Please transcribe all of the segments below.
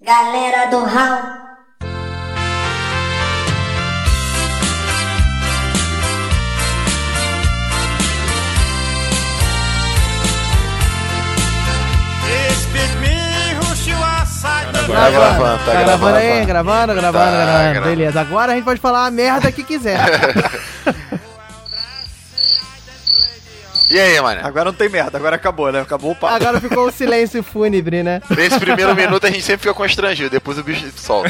Galera do Hall. Tá gravando, tá gravando aí, gravando, gravando, Tá gravando. gravando. Beleza, agora a gente pode falar a merda que quiser. E aí, mano? Agora não tem merda, agora acabou, né? Acabou o papo. Agora ficou o silêncio fúnebre, né? Nesse primeiro minuto a gente sempre fica constrangido, depois o bicho solta.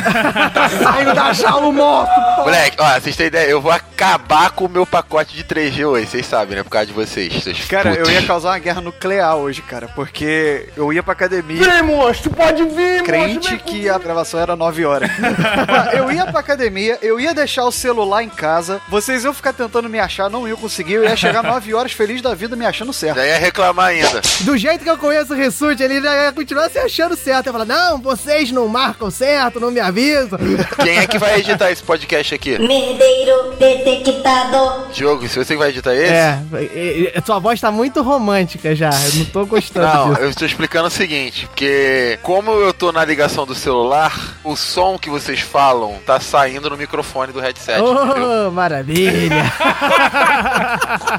Saindo da jaula morto, pô. Moleque, ó, vocês têm ideia, eu vou acabar com o meu pacote de 3G hoje, vocês sabem, né? Por causa de vocês, seus Cara, eu putos. ia causar uma guerra nuclear hoje, cara, porque eu ia pra academia. Vem, monstro, pode vir, Crente que a gravação era 9 horas. Mano, eu ia pra academia, eu ia deixar o celular em casa, vocês iam ficar tentando me achar, não iam conseguir, eu ia chegar 9 horas feliz da vida me achando certo. Já ia reclamar ainda. Do jeito que eu conheço o Rissuti, ele já ia continuar se achando certo. Ia falar, não, vocês não marcam certo, não me avisam. Quem é que vai editar esse podcast aqui? Merdeiro detectado. Diogo, se você que vai editar esse? É, e- e- sua voz tá muito romântica já. Eu não tô gostando Não, disso. eu estou explicando o seguinte, porque como eu tô na ligação do celular, o som que vocês falam tá saindo no microfone do headset, entendeu? Oh, maravilha.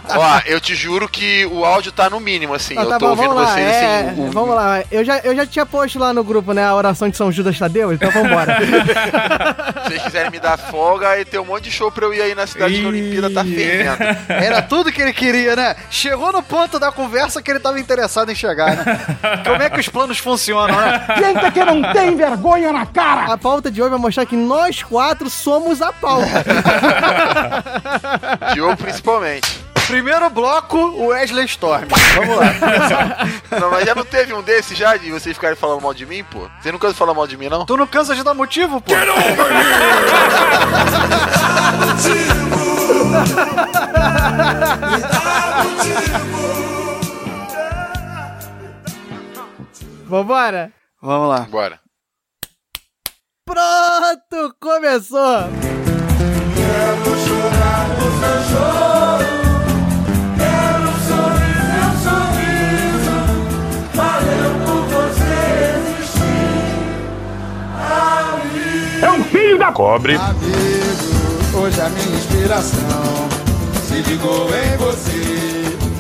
Ó, eu te juro que o áudio tá no mínimo, assim. Então eu tá tô bom, ouvindo vamos lá. vocês é, assim. o- Vamos lá. Eu já, eu já tinha posto lá no grupo, né, a oração de São Judas Tadeu, então vambora. Se vocês quiserem me dar folga, aí tem um monte de show pra eu ir aí na cidade que a Olimpíada tá fervendo. Era tudo que ele queria, né? Chegou no ponto da conversa que ele tava interessado em chegar, né? Como é que os planos funcionam, né? Gente que não tem vergonha na cara! a pauta de hoje vai mostrar que nós quatro somos a pauta. Diogo principalmente. Primeiro bloco, o Wesley Storm. Vamos lá. Não, mas já não teve um desses já de vocês ficarem falando mal de mim, pô? Você nunca falou mal de mim, não? Tu não cansa de dar motivo, pô? Vambora? Vamos lá. Bora. Pronto, começou. Cobre! Hoje a minha inspiração se ligou em você.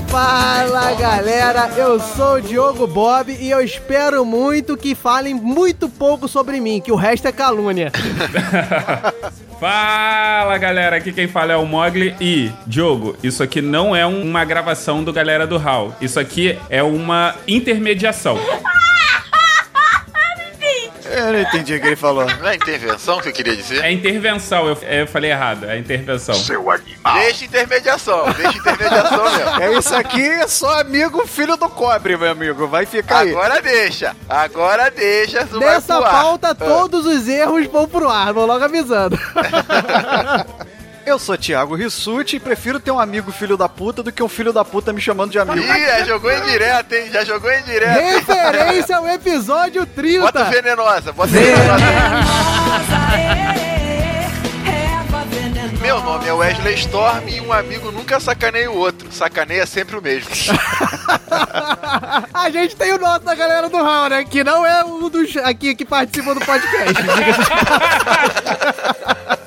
Fala galera, eu sou o Diogo Bob e eu espero muito que falem muito pouco sobre mim, que o resto é calúnia. Fala galera, aqui quem fala é o Mogli e Diogo, isso aqui não é um- uma gravação do Galera do Hall, isso aqui é uma intermediação. Eu não entendi o que ele falou. Não é intervenção que eu queria dizer? É intervenção, eu, eu falei errado, é intervenção. Deixa intermediação, deixa intermediação mesmo. É isso aqui, é só amigo filho do cobre, meu amigo. Vai ficar aí. Agora deixa, agora deixa, Nessa pauta, todos os erros vão pro ar, vou logo avisando. Eu sou Thiago Rissuti e prefiro ter um amigo filho da puta do que um filho da puta me chamando de amigo. Ih, já jogou em direto, hein? Já jogou em direto. Referência ao episódio 30. Bota venenosa, bota venenosa. Meu nome é Wesley Storm e um amigo nunca sacaneia o outro. Sacaneia sempre o mesmo. A gente tem o nosso da galera do Hall, né? Que não é um dos aqui que participam do podcast. diga-se.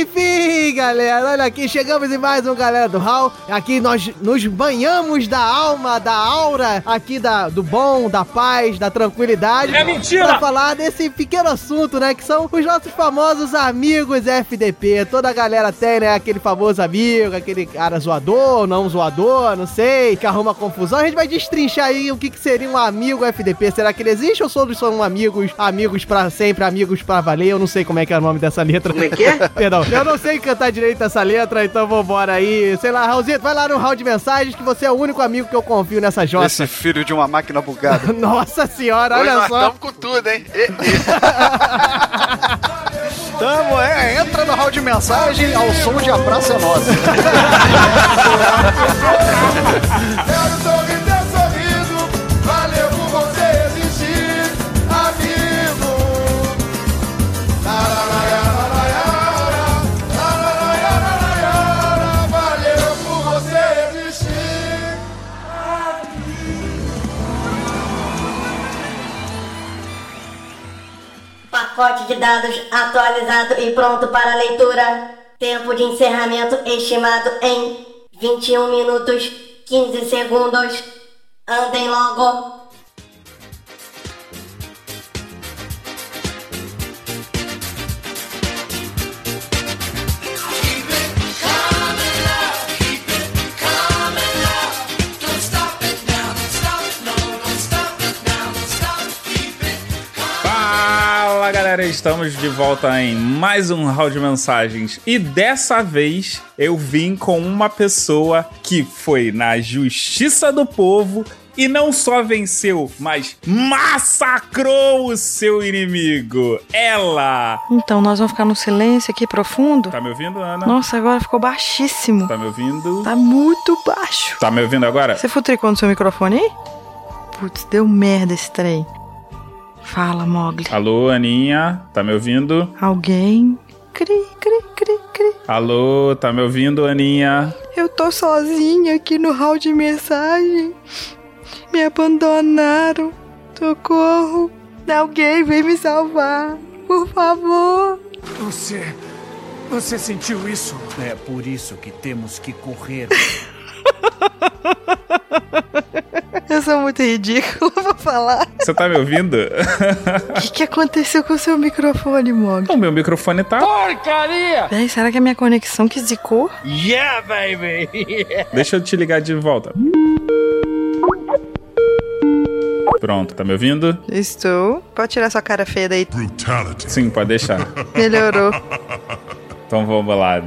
Enfim, galera, olha aqui, chegamos em mais um Galera do Hall. Aqui nós nos banhamos da alma, da aura, aqui da, do bom, da paz, da tranquilidade. É mentira! Pra falar desse pequeno assunto, né? Que são os nossos famosos amigos FDP. Toda a galera tem, né? Aquele famoso amigo, aquele cara zoador, não zoador, não sei, que arruma confusão. A gente vai destrinchar aí o que, que seria um amigo FDP. Será que ele existe ou todos são amigos, amigos pra sempre, amigos pra valer? Eu não sei como é que é o nome dessa letra. Como é que é? Perdão, eu não sei cantar direito essa letra, então vambora aí. Sei lá, Raulzito, vai lá no hall de mensagens que você é o único amigo que eu confio nessa jossa. Esse filho de uma máquina bugada. Nossa senhora, Hoje olha nós só. estamos com tudo, hein? E- e- Tamo, é, entra no hall de mensagem ao som de A Praça é Nossa. Pacote de dados atualizado e pronto para leitura. Tempo de encerramento estimado em 21 minutos 15 segundos. Andem logo. Estamos de volta em mais um round de mensagens e dessa vez eu vim com uma pessoa que foi na justiça do povo e não só venceu, mas massacrou o seu inimigo. Ela! Então, nós vamos ficar no silêncio aqui profundo? Tá me ouvindo, Ana? Nossa, agora ficou baixíssimo. Tá me ouvindo? Tá muito baixo. Tá me ouvindo agora? Você futricou no seu microfone aí? Putz, deu merda esse trem. Fala, Mogli. Alô, Aninha? Tá me ouvindo? Alguém? Cri, cri, cri, cri. Alô, tá me ouvindo, Aninha? Eu tô sozinha aqui no hall de mensagem. Me abandonaram. Socorro. Alguém vem me salvar. Por favor. Você. Você sentiu isso? É por isso que temos que correr. Eu sou muito ridícula pra falar. Você tá me ouvindo? O que, que aconteceu com o seu microfone, Mog? o meu microfone tá. Porcaria! Será que é minha conexão que zicou? Yeah, baby! Deixa eu te ligar de volta. Pronto, tá me ouvindo? Estou. Pode tirar sua cara feia daí. Sim, pode deixar. Melhorou. Então vamos lá.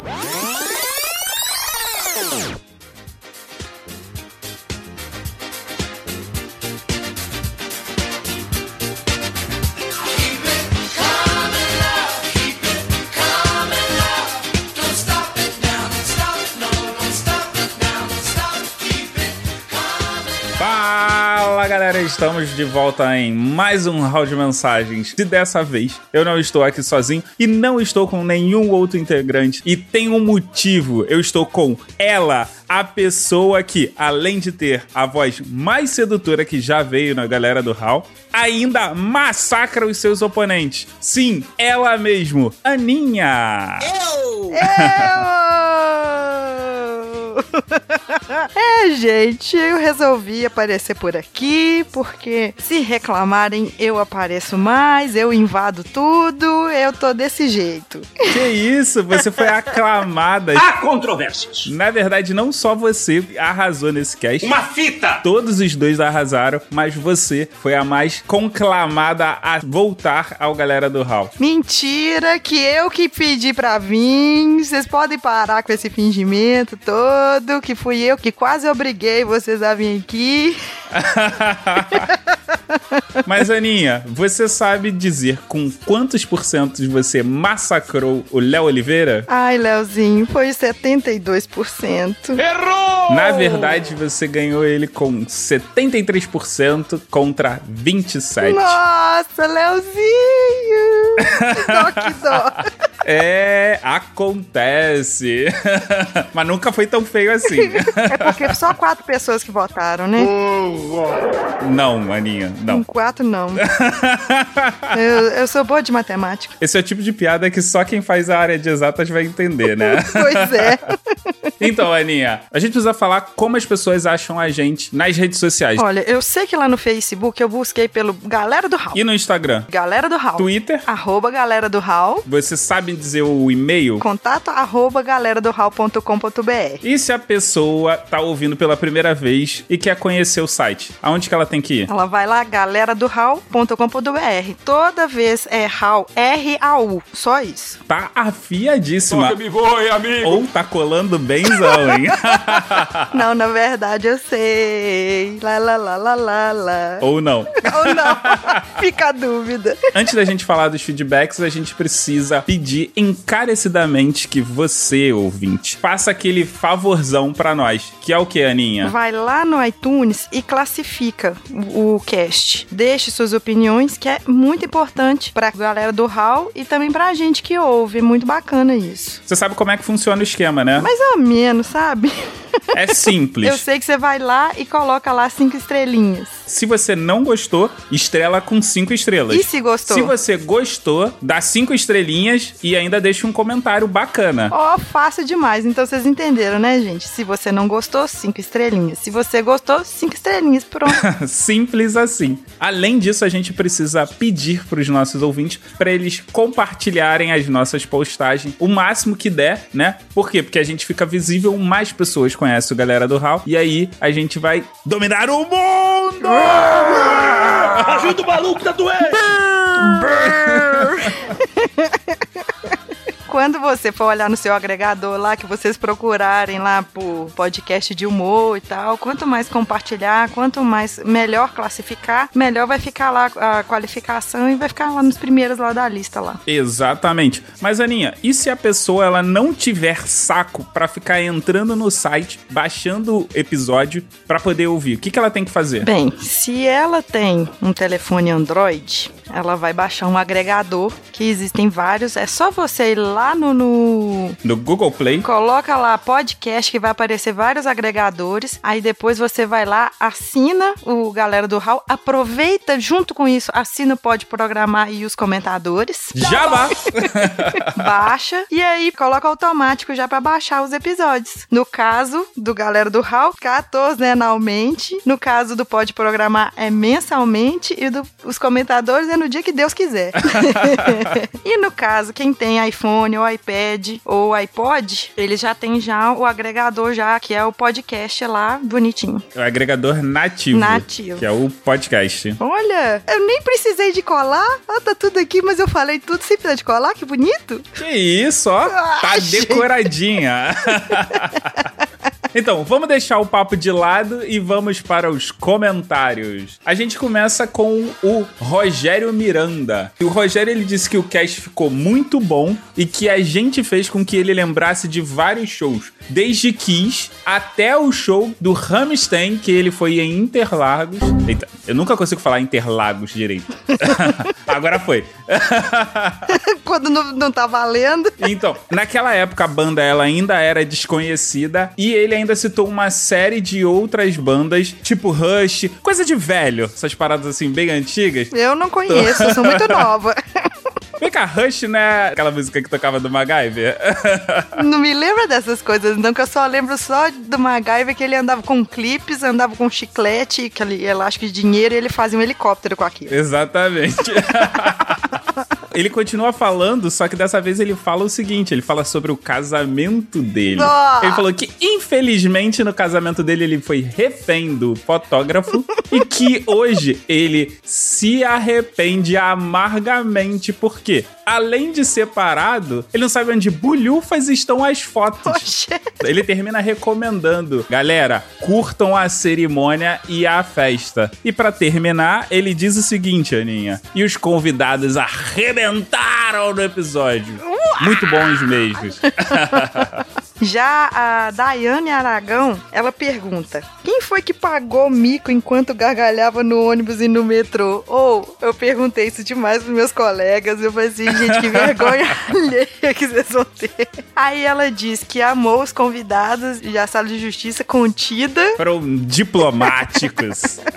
Estamos de volta em mais um round de mensagens. E dessa vez eu não estou aqui sozinho e não estou com nenhum outro integrante. E tem um motivo: eu estou com ela, a pessoa que, além de ter a voz mais sedutora que já veio na galera do Hall, ainda massacra os seus oponentes. Sim, ela mesmo, Aninha. Eu! É, gente, eu resolvi aparecer por aqui porque se reclamarem, eu apareço mais, eu invado tudo, eu tô desse jeito. Que isso, você foi aclamada. Há controvérsias. Na verdade, não só você arrasou nesse cast. Uma fita! Todos os dois arrasaram, mas você foi a mais conclamada a voltar ao galera do Hall. Mentira, que eu que pedi pra vir. Vocês podem parar com esse fingimento todo, que fui eu que quase obriguei vocês a vir aqui. Mas, Aninha, você sabe dizer com quantos porcentos você massacrou o Léo Oliveira? Ai, Leozinho, foi 72%. Errou! Na verdade, você ganhou ele com 73% contra 27%. Nossa, Leozinho! Que dó, que dó. É, acontece. Mas nunca foi tão feio assim. É porque só quatro pessoas que votaram, né? Não, Aninha, não. Quatro não. Eu, eu sou boa de matemática. Esse é o tipo de piada que só quem faz a área de exatas vai entender, né? Pois é. Então, Aninha, a gente precisa falar como as pessoas acham a gente nas redes sociais. Olha, eu sei que lá no Facebook eu busquei pelo Galera do Hall. E no Instagram? Galera do Hall. Twitter? Arroba Galera do Hall. Você sabe dizer o e-mail? Contato arroba galera do hall.com.br. E se a pessoa tá ouvindo pela primeira vez e quer conhecer o site? Aonde que ela tem que ir? Ela vai lá, galera do hall.com.br. Toda vez é hall, R-A-U. Só isso. Tá afiadíssima. me voe, amigo! Ou tá colando hein? Não, na verdade eu sei. Lá, lá, lá, lá, lá, lá. Ou não. Ou não. Fica a dúvida. Antes da gente falar dos feedbacks, a gente precisa pedir encarecidamente que você, ouvinte, faça aquele favorzão pra nós. Que é o que, Aninha? Vai lá no iTunes e classifica o cast. Deixe suas opiniões, que é muito importante pra galera do Hall e também pra gente que ouve. É muito bacana isso. Você sabe como é que funciona o esquema, né? Mais ou sabe? É simples. Eu sei que você vai lá e coloca lá cinco estrelinhas. Se você não gostou, estrela com cinco estrelas. E se gostou? Se você gostou, dá cinco estrelinhas e ainda deixa um comentário bacana. Ó, fácil demais. Então vocês entenderam, né, gente? Se você não gostou, cinco estrelinhas. Se você gostou, cinco estrelinhas. Pronto. Simples assim. Além disso, a gente precisa pedir para os nossos ouvintes para eles compartilharem as nossas postagens o máximo que der, né? Por quê? Porque a gente fica visível, mais pessoas conhecem o Galera do Hall e aí a gente vai dominar o mundo! Ajuda o maluco tá doendo! Quando você for olhar no seu agregador lá, que vocês procurarem lá por podcast de humor e tal, quanto mais compartilhar, quanto mais melhor classificar, melhor vai ficar lá a qualificação e vai ficar lá nos primeiros lá da lista lá. Exatamente. Mas Aninha, e se a pessoa ela não tiver saco pra ficar entrando no site, baixando o episódio pra poder ouvir? O que, que ela tem que fazer? Bem, se ela tem um telefone Android, ela vai baixar um agregador, que existem vários. É só você ir lá no, no- No Google Play. Coloca lá podcast que vai aparecer vários agregadores. Aí depois você vai lá, assina o galera do Hall, aproveita junto com isso, assina o Pode Programar e os comentadores. Jabá! Baixa e aí coloca automático já pra baixar os episódios. No caso do galera do Hall, quatorzenalmente. No caso do Pode Programar é mensalmente e do, os comentadores é no dia que Deus quiser. e no caso, quem tem iPhone ou iPad ou iPod, ele já tem já o agregador já, que é o podcast lá, bonitinho. É o agregador nativo. Nativo. Que é o podcast. Olha, eu nem precisei de colar. Ah, tá tudo aqui, mas eu falei tudo sem precisar de colar, que bonito. Que isso, ó. Tá Ah, gente. decoradinha. Então, vamos deixar o papo de lado e vamos para os comentários. A gente começa com o Rogério Miranda. E o Rogério ele disse que o cast ficou muito bom e que a gente fez com que ele lembrasse de vários shows, desde Kiss até o show do Rammstein, que ele foi em Interlagos. Eita, eu nunca consigo falar Interlagos direito. Agora foi. Quando não, não tá valendo. Então, naquela época a banda ela ainda era desconhecida e ele ainda citou uma série de outras bandas, tipo Rush, coisa de velho, essas paradas assim bem antigas. Eu não conheço, eu sou muito nova. Vem cá, Rush, né? Aquela música que tocava do MacGyver. Não me lembra dessas coisas, não, que eu só lembro só do MacGyver que ele andava com clipes, andava com chiclete, aquele elástico de dinheiro e ele fazia um helicóptero com aquilo. Exatamente. Ele continua falando, só que dessa vez ele fala o seguinte: ele fala sobre o casamento dele. Ele falou que, infelizmente, no casamento dele ele foi refém do fotógrafo e que hoje ele se arrepende amargamente, porque, além de separado, ele não sabe onde bulhufas estão as fotos. Ele termina recomendando, galera, curtam a cerimônia e a festa. E pra terminar, ele diz o seguinte, Aninha: e os convidados arrebentaram no episódio. Muito bons mesmos. Já a Daiane Aragão, ela pergunta: quem foi que pagou mico enquanto gargalhava no ônibus e no metrô? Ou eu perguntei isso demais pros meus colegas. Eu falei assim, gente, que vergonha alheia que vocês vão ter. Aí ela diz que amou os convidados e a sala de justiça contida. Foram diplomáticos.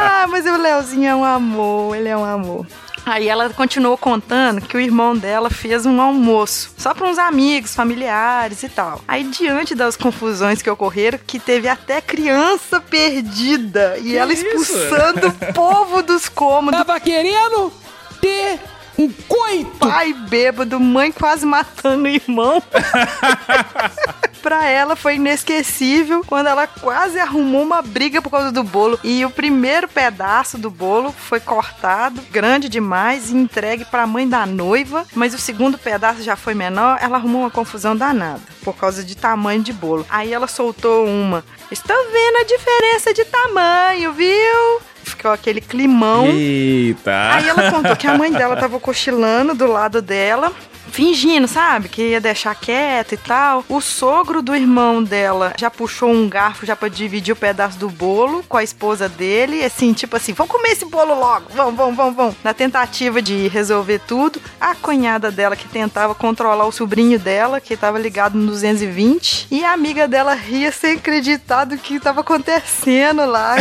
Ah, mas o Leozinho é um amor, ele é um amor. Aí ela continuou contando que o irmão dela fez um almoço, só para uns amigos, familiares e tal. Aí, diante das confusões que ocorreram, que teve até criança perdida e ela isso? expulsando o povo dos cômodos. Tava querendo ter um coito. Pai bêbado, mãe quase matando o irmão. pra ela foi inesquecível quando ela quase arrumou uma briga por causa do bolo. E o primeiro pedaço do bolo foi cortado, grande demais, e entregue pra mãe da noiva. Mas o segundo pedaço já foi menor, ela arrumou uma confusão danada por causa de tamanho de bolo. Aí ela soltou uma: Estou vendo a diferença de tamanho, viu? Ficou aquele climão. Eita. Aí ela contou que a mãe dela tava cochilando do lado dela, fingindo, sabe? Que ia deixar quieto e tal. O sogro do irmão dela já puxou um garfo já pra dividir o pedaço do bolo com a esposa dele. Assim, tipo assim, vamos comer esse bolo logo. Vamos, vamos, vamos, vamos. Na tentativa de resolver tudo, a cunhada dela que tentava controlar o sobrinho dela, que tava ligado no 220. E a amiga dela ria sem acreditar do que tava acontecendo lá.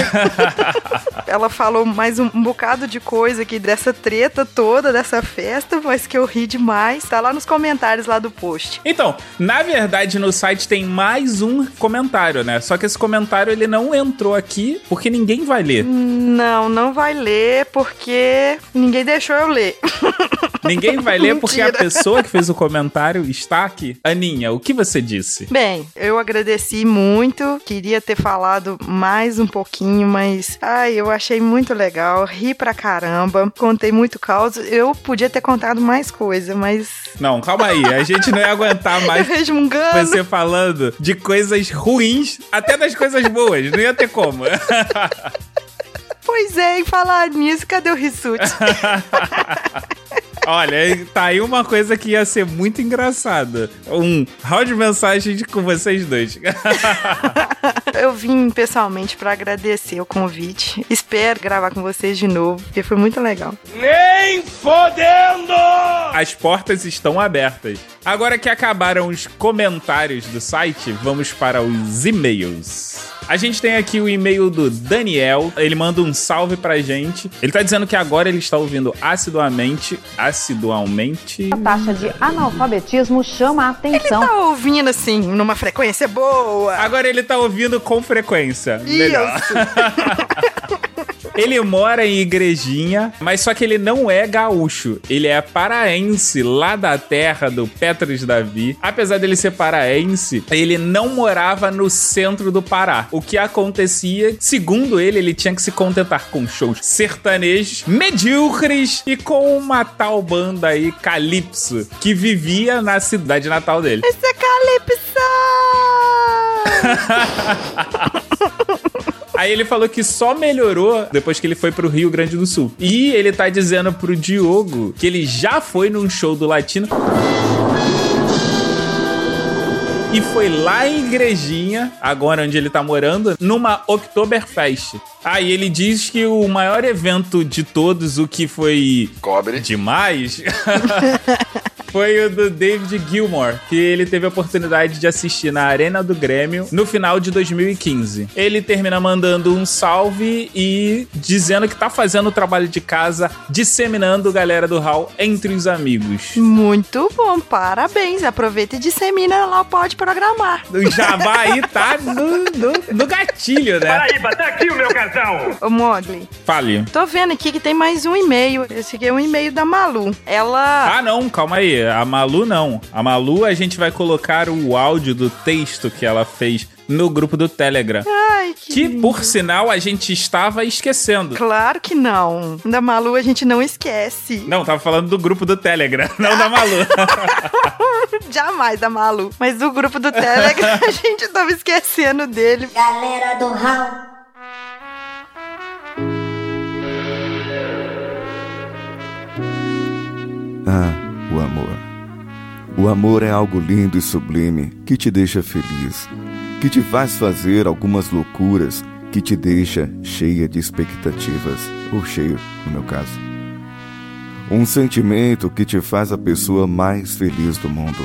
ela falou mais um, um bocado de coisa aqui dessa treta toda, dessa festa, mas que eu ri demais. Tá lá nos comentários lá do post. Então, na verdade, no site tem mais um comentário, né? Só que esse comentário ele não entrou aqui porque ninguém vai ler. Não, não vai ler porque ninguém deixou eu ler. Ninguém vai ler porque a pessoa que fez o comentário está aqui. Aninha, o que você disse? Bem, eu agradeci muito, queria ter falado mais um pouquinho, mas ai, eu achei muito legal, ri pra caramba, contei muito caos. Eu podia ter contado mais coisa, mas Não, calma aí. A gente não ia aguentar mais resmungando. você falando de coisas ruins, até das coisas boas. Não ia ter como. Pois é, em falar nisso, cadê o Rissuti? Olha, tá aí uma coisa que ia ser muito engraçada. Um round de mensagens com vocês dois. eu vim pessoalmente pra agradecer o convite. Espero gravar com vocês de novo, porque foi muito legal. Nem fodendo! As portas estão abertas. Agora que acabaram os comentários do site, vamos para os e-mails. A gente tem aqui o e-mail do Daniel. Ele manda um salve pra gente. Ele tá dizendo que agora ele está ouvindo assiduamente. Assidualmente. A taxa de analfabetismo chama a Ele atenção. tá ouvindo assim, numa frequência boa. Agora ele tá ouvindo com frequência. Melhor. Ele mora em Igrejinha, mas só que ele não é gaúcho. Ele é paraense, lá da terra do Petros Davi. Apesar dele ser paraense, ele não morava no centro do Pará. O que acontecia, segundo ele, ele tinha que se contentar com shows sertanejos, medíocres e com uma tal banda aí, Calypso, que vivia na cidade natal dele. Esse é Calypso! Aí ele falou que só melhorou depois que ele foi pro Rio Grande do Sul. E ele tá dizendo pro Diogo que ele já foi num show do Latino. E foi lá em Igrejinha, agora onde ele tá morando, numa Oktoberfest. Aí ele diz que o maior evento de todos, o que foi Cobre. demais, foi o do David Gilmour, que ele teve a oportunidade de assistir na Arena do Grêmio no final de 2015. Ele termina mandando um salve e dizendo que tá fazendo o trabalho de casa, disseminando galera do Hall entre os amigos. Muito bom, parabéns. Aproveita e dissemina lá o Pode Programar. O Jabá aí tá no, no, no gatilho, né? Paraíba, tá aqui o meu cartão! Ô, Mogli, Fale. tô vendo aqui que tem mais um e-mail. Esse aqui é um e-mail da Malu. Ela. Ah, não, calma aí. A Malu não. A Malu a gente vai colocar o áudio do texto que ela fez no grupo do Telegram. Ai, que. Que, por sinal, a gente estava esquecendo. Claro que não. Da Malu a gente não esquece. Não, tava falando do grupo do Telegram, não da Malu. Jamais da Malu. Mas do grupo do Telegram a gente tava esquecendo dele. Galera do Raul. Ah, o amor. O amor é algo lindo e sublime que te deixa feliz, que te faz fazer algumas loucuras, que te deixa cheia de expectativas, ou cheio, no meu caso. Um sentimento que te faz a pessoa mais feliz do mundo.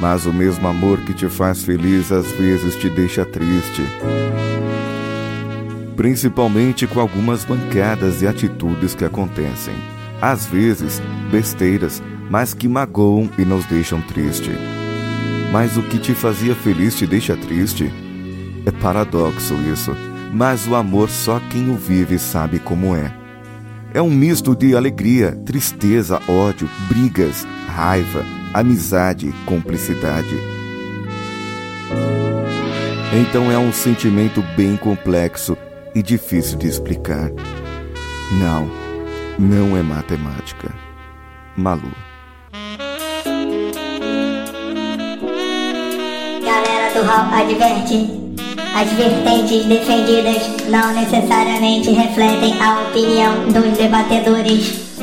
Mas o mesmo amor que te faz feliz às vezes te deixa triste. Principalmente com algumas bancadas e atitudes que acontecem. Às vezes, besteiras, mas que magoam e nos deixam triste. Mas o que te fazia feliz te deixa triste? É paradoxo isso, mas o amor só quem o vive sabe como é. É um misto de alegria, tristeza, ódio, brigas, raiva, amizade, cumplicidade. Então é um sentimento bem complexo e difícil de explicar. Não, não é matemática. Malu. Raul adverte. As vertentes defendidas não necessariamente refletem a opinião dos debatedores.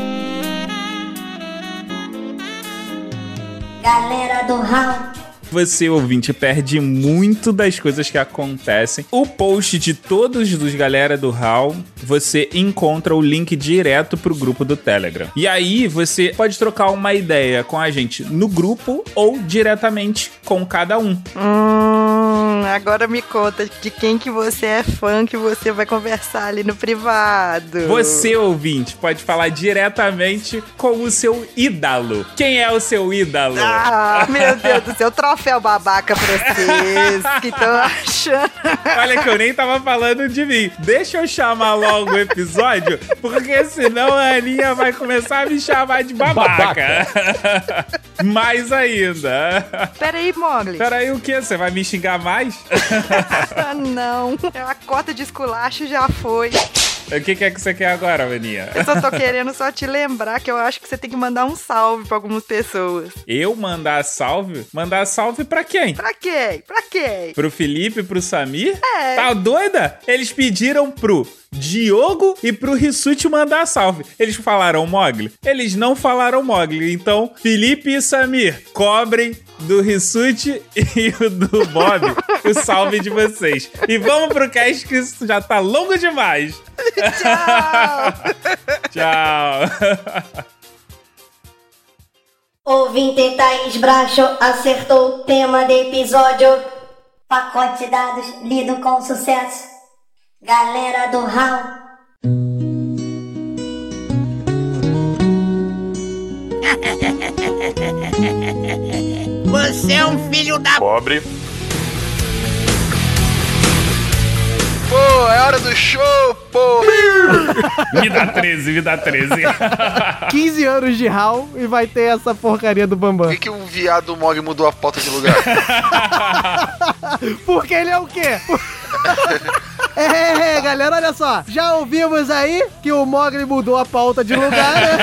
Galera do Hall. Você, ouvinte, perde muito das coisas que acontecem. O post de todos dos galera do HAL, você encontra o link direto pro grupo do Telegram. E aí você pode trocar uma ideia com a gente no grupo ou diretamente com cada um. Hum, agora me conta de quem que você é fã que você vai conversar ali no privado. Você, ouvinte, pode falar diretamente com o seu ídolo. Quem é o seu ídolo? Ah, meu Deus do céu, troféu babaca pra vocês que estão achando. Olha que eu nem tava falando de mim. Deixa eu chamar logo o episódio, porque senão a Aninha vai começar a me chamar de babaca. mais ainda. Peraí, Mogli. Peraí, o que? Você vai me xingar mais? Ah, não. A cota de esculacho já foi. O que, que é que você quer agora, Aninha? Eu só tô querendo só te lembrar que eu acho que você tem que mandar um salve pra algumas pessoas. Eu mandar salve? Mandar salve pra quem? Pra quem? Pra quem? Pro Felipe pro Samir? É. Tá doida? Eles pediram pro Diogo e pro Rissuti mandar salve. Eles falaram Mogli? Eles não falaram Mogli. Então, Felipe e Samir, cobrem do Rissuti e o do Bob o salve de vocês. E vamos pro cast que isso já tá longo demais. Tchau! Tchau. Ouvinte Thaís Bracho acertou o tema do episódio. Pacote de dados lido com sucesso. Galera do Hall. Você é um filho da. Pobre. Pô, é hora do show, pô! Me dá 13, me dá 13. 15 anos de HAL e vai ter essa porcaria do Por Bambam. que, que o viado Mog mudou a pauta de lugar? Porque ele é o quê? É, galera, olha só. Já ouvimos aí que o Mogli mudou a pauta de lugar, né?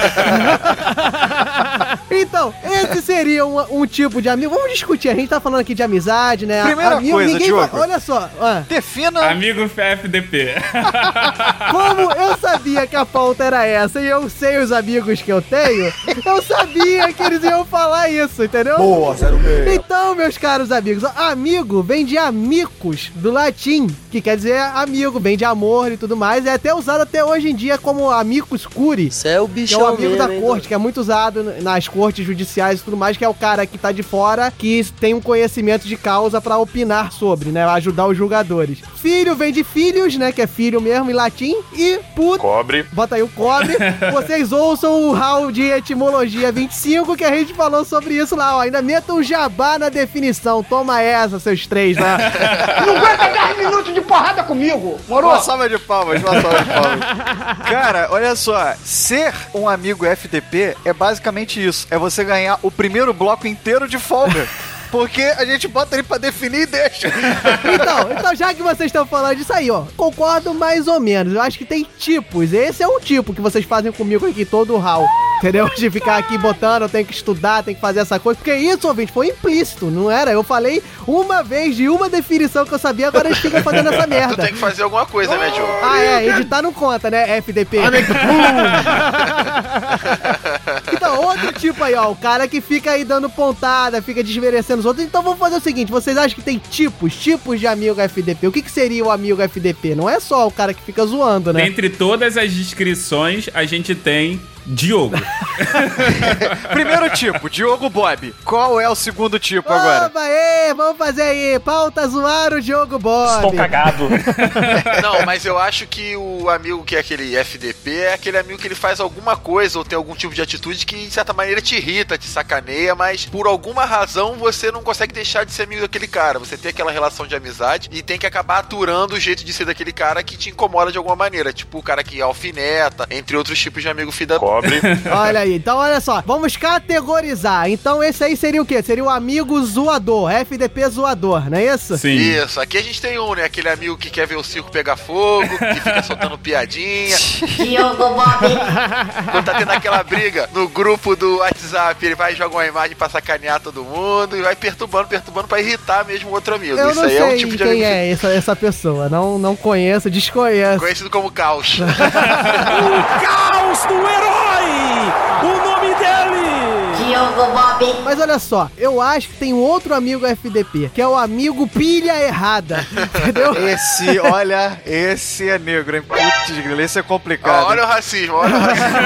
Então, esse seria um, um tipo de amigo. Vamos discutir. A gente tá falando aqui de amizade, né? Primeira amigo, coisa, ninguém Diogo. fa- Olha só. ah, Defina. Amigo FDP. como eu sabia que a pauta era essa e eu sei os amigos que eu tenho, eu sabia que eles iam falar isso, entendeu? Boa, 06. Então, meus caros amigos, amigo vem de amicus, do latim, que quer dizer amigo, vem de amor e tudo mais. É até usado até hoje em dia como amicus curi, Isso é o que é o amigo mesmo, da hein, corte, que é muito usado nas cortes judiciais e tudo mais, que é o cara que tá de fora, que tem um conhecimento de causa pra opinar sobre, né? Ajudar os julgadores. Filho vem de filhos, né? Que é filho mesmo em latim. E puto Cobre. Bota aí o cobre. Vocês ouçam o round de etimologia 25 que a gente falou sobre isso lá, ó. Ainda meta um jabá na definição. Toma essa, seus três lá. Não aguenta 10 minutos de porrada comigo, moro? Uma salva de palmas, uma salva de palmas. Cara, olha só. Ser um amigo FTP é basicamente isso. É você ganhar o primeiro bloco inteiro de folga. Porque a gente bota ele pra definir e deixa. Então, então, já que vocês estão falando disso aí, ó, concordo mais ou menos. Eu acho que tem tipos. Esse é um tipo que vocês fazem comigo aqui todo o hall. Entendeu? De ficar aqui botando, eu tenho que estudar, tenho que fazer essa coisa. Porque isso, ouvinte, foi implícito, não era? Eu falei uma vez de uma definição que eu sabia, agora eles ficam fazendo essa Tu merda. tem que fazer alguma coisa, né, Diogo? Ah, é, editar não conta, né? FDP. então, outro tipo aí, ó. O cara que fica aí dando pontada, fica desmerecendo os outros. Então vamos fazer o seguinte: vocês acham que tem tipos, tipos de amigo FDP? O que, que seria o amigo FDP? Não é só o cara que fica zoando, né? Dentre todas as descrições, a gente tem Diogo. Primeiro tipo, Diogo Bob. Qual é o segundo tipo agora? Opa, aí, vamos fazer aí. Pauta zoar o Diogo Bob. cagado. Não, mas eu acho que o amigo que é aquele FDP é aquele amigo que ele faz alguma coisa ou tem algum tipo de atitude que, de certa maneira, te irrita, te sacaneia, mas por alguma razão você não consegue deixar de ser amigo daquele cara. Você tem aquela relação de amizade e tem que acabar aturando o jeito de ser daquele cara que te incomoda de alguma maneira. Tipo o cara que alfineta, entre outros tipos de amigo fida Cobre. Olha aí, então olha só, vamos categorizar. Então esse aí seria o quê? Seria o amigo zoador, FDP zoador, não é isso? Isso, aqui a gente tem um, né? Aquele amigo que quer ver o circo pegar fogo, que fica soltando piadinha. Diogo Bob. Quando tá tendo aquela briga no grupo do WhatsApp, ele vai jogar uma imagem pra sacanear todo mundo e vai perturbando, perturbando pra irritar mesmo o outro amigo. Eu Isso não aí sei é um tipo de quem amigo é essa, essa pessoa, não, não conheço, desconheço. conhecido como caos. O caos do herói! O nome dele! Bob. Mas olha só, eu acho que tem um outro amigo FDP, que é o amigo pilha errada. Entendeu? Esse, olha, esse é negro, hein? Putz, grilo, esse é complicado. Olha o racismo, olha o racismo.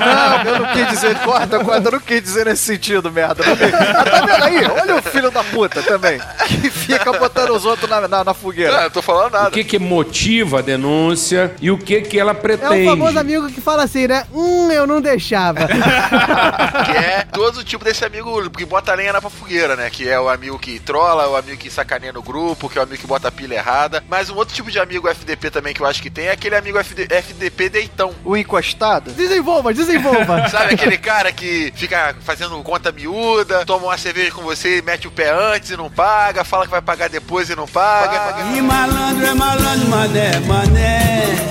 Não, eu não quis dizer, corta, corta, eu não quis dizer nesse sentido, merda. Ah, tá vendo aí? Olha o filho da puta também, que fica botando os outros na, na, na fogueira. Não, eu tô falando nada. O que que motiva a denúncia e o que que ela É pretende. o famoso amigo que fala assim, né? Hum, eu não deixava. Que é todo tipo desse amigo que bota lenha na fogueira, né? Que é o amigo que trola, o amigo que sacaneia no grupo, que é o amigo que bota a pilha errada. Mas um outro tipo de amigo FDP também que eu acho que tem é aquele amigo FD, FDP deitão. O encostado? Desenvolva, desenvolva. Sabe aquele cara que fica fazendo conta miúda, toma uma cerveja com você, mete o pé antes e não paga, fala que vai pagar depois e não paga. E malandro é malandro, mané, mané.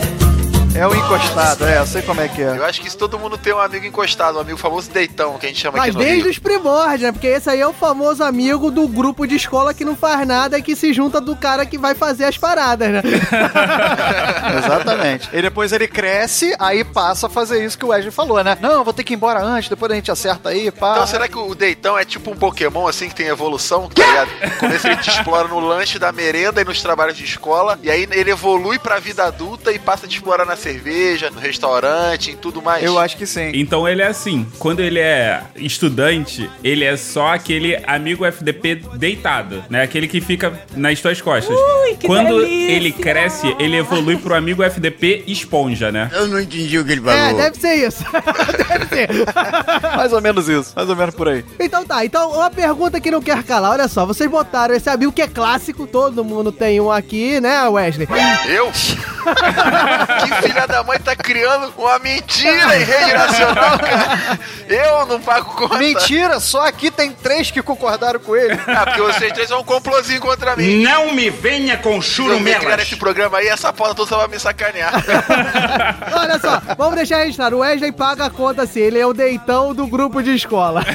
É o encostado, é, eu sei como é que é. Eu acho que isso todo mundo tem um amigo encostado, um amigo famoso deitão, que a gente chama Mas aqui no desde Rio. os primórdios, né? Porque esse aí é o famoso amigo do grupo de escola que não faz nada e que se junta do cara que vai fazer as paradas, né? Exatamente. E depois ele cresce, aí passa a fazer isso que o Wesley falou, né? Não, vou ter que ir embora antes, depois a gente acerta aí, pá. Então será que o deitão é tipo um Pokémon assim que tem evolução? Tá ligado? No começo ele te explora no lanche da merenda e nos trabalhos de escola, e aí ele evolui pra vida adulta e passa a te explorar na cerveja, no restaurante e tudo mais. Eu acho que sim. Então ele é assim, quando ele é estudante, ele é só aquele amigo FDP deitado, né? Aquele que fica nas tuas costas. que quando delícia! ele cresce, ele evolui pro amigo FDP esponja, né? Eu não entendi o que ele É, deve ser isso. deve ser. Mais ou menos isso, mais ou menos por aí. Então tá, então uma pergunta que não quer calar, olha só, vocês botaram esse amigo que é clássico, todo mundo tem um aqui, né, Wesley? Eu? que filha da mãe tá criando uma mentira em rede nacional, cara? Eu não pago conta. Mentira, só aqui tem três que concordaram com ele. Ah, porque vocês três são um complozinho contra mim. Não me venha com Se eu criar churumelas. esse programa aí, essa porra toda vai me sacanear. Olha só, vamos deixar registrado, o Wesley paga a conta assim, ele é o deitão do grupo de escola.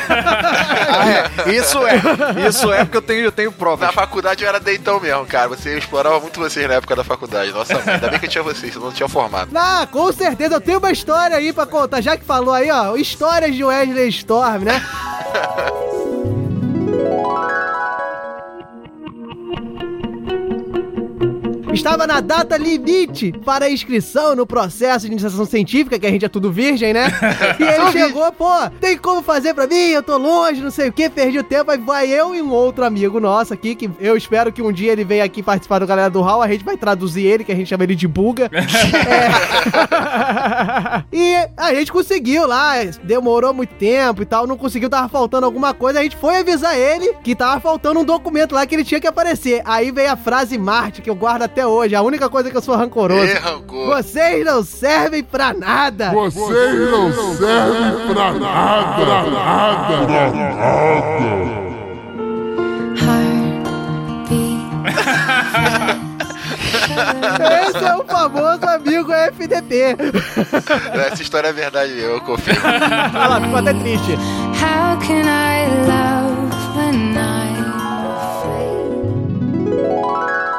Ah, é. Isso é. Isso é porque eu tenho, eu tenho provas. Na faculdade eu era deitão mesmo, cara. Você eu explorava muito vocês na época da faculdade. Nossa, mãe, ainda bem que eu tinha vocês, senão eu não tinha formado. Ah, com certeza, eu tenho uma história aí pra contar, já que falou aí, ó, histórias de Wesley Storm, né? Estava na data limite para inscrição no processo de iniciação científica, que a gente é tudo virgem, né? E ele chegou, pô, tem como fazer pra mim? Eu tô longe, não sei o que, perdi o tempo. Aí vai eu e um outro amigo nosso aqui, que eu espero que um dia ele venha aqui participar do Galera do Hall, a gente vai traduzir ele, que a gente chama ele de Buga. É. e a gente conseguiu lá, demorou muito tempo e tal, não conseguiu, tava faltando alguma coisa. A gente foi avisar ele que tava faltando um documento lá que ele tinha que aparecer. Aí veio a frase Marte, que eu guardo até hoje, a única coisa que eu sou rancoroso. Rancor. Vocês não servem pra nada. Vocês não servem pra nada, pra nada, pra nada. Esse é o famoso amigo FDP. Essa história é verdade, eu confio. Olha lá, ficou até triste. How can I love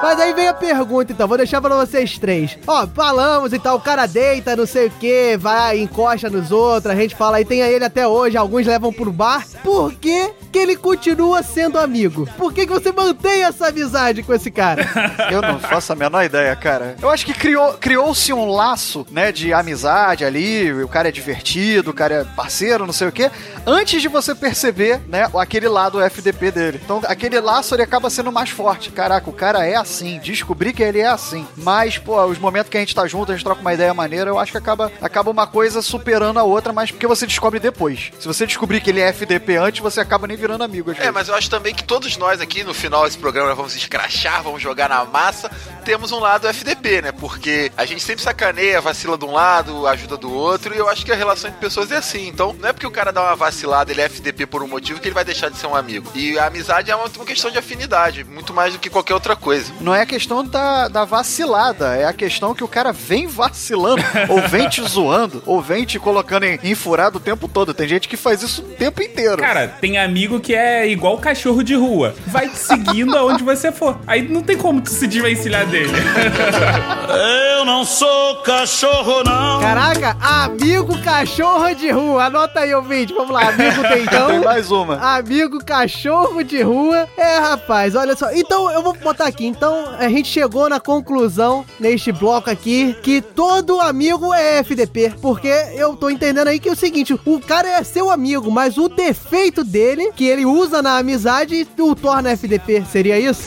Mas aí vem a pergunta, então, vou deixar pra vocês três. Ó, falamos e tal, o cara deita, não sei o que, vai, encosta nos outros, a gente fala aí, tem ele até hoje, alguns levam pro bar. Por que que ele continua sendo amigo? Por que que você mantém essa amizade com esse cara? Eu não faço a menor ideia, cara. Eu acho que criou, criou-se um laço, né, de amizade ali, o cara é divertido, o cara é parceiro, não sei o quê, antes de você perceber, né, aquele lado FDP dele. Então, aquele laço, ele acaba sendo mais forte. Caraca, o cara é assim, descobri que ele é assim. Mas, pô, os momentos que a gente tá junto, a gente troca uma ideia maneira, eu acho que acaba, acaba uma coisa superando a outra, mas porque você descobre depois. Se você descobrir que ele é FDP antes, você acaba nem virando amigo, É, mas eu acho também que todos nós aqui no final desse programa vamos escrachar, vamos jogar na massa, temos um lado FDP, né? Porque a gente sempre sacaneia, vacila de um lado, ajuda do outro, e eu acho que a relação entre pessoas é assim. Então, não é porque o cara dá uma vacilada, ele é FDP por um motivo que ele vai deixar de ser um amigo. E a amizade é uma, uma questão de afinidade, muito mais do que qualquer outra coisa. Não é a questão da, da vacilada, é a questão que o cara vem vacilando, ou vem te zoando, ou vem te colocando em, em furado o tempo todo. Tem gente que faz isso o tempo inteiro. Cara, tem amigo que é igual cachorro de rua. Vai te seguindo aonde você for. Aí não tem como tu se desvencilhar dele. Eu não sou cachorro, não. Caraca, amigo cachorro de rua. Anota aí, ouvinte. Vamos lá, amigo Dentão. Tem mais uma. Amigo cachorro de rua. É, rapaz, olha só. Então, eu vou botar aqui. Então, a gente chegou na conclusão, neste bloco aqui, que todo amigo é FDP. Porque eu tô entendendo aí que é o seguinte, o cara é seu amigo, mas o defeito dele, que ele usa na amizade, o torna FDP. Seria isso?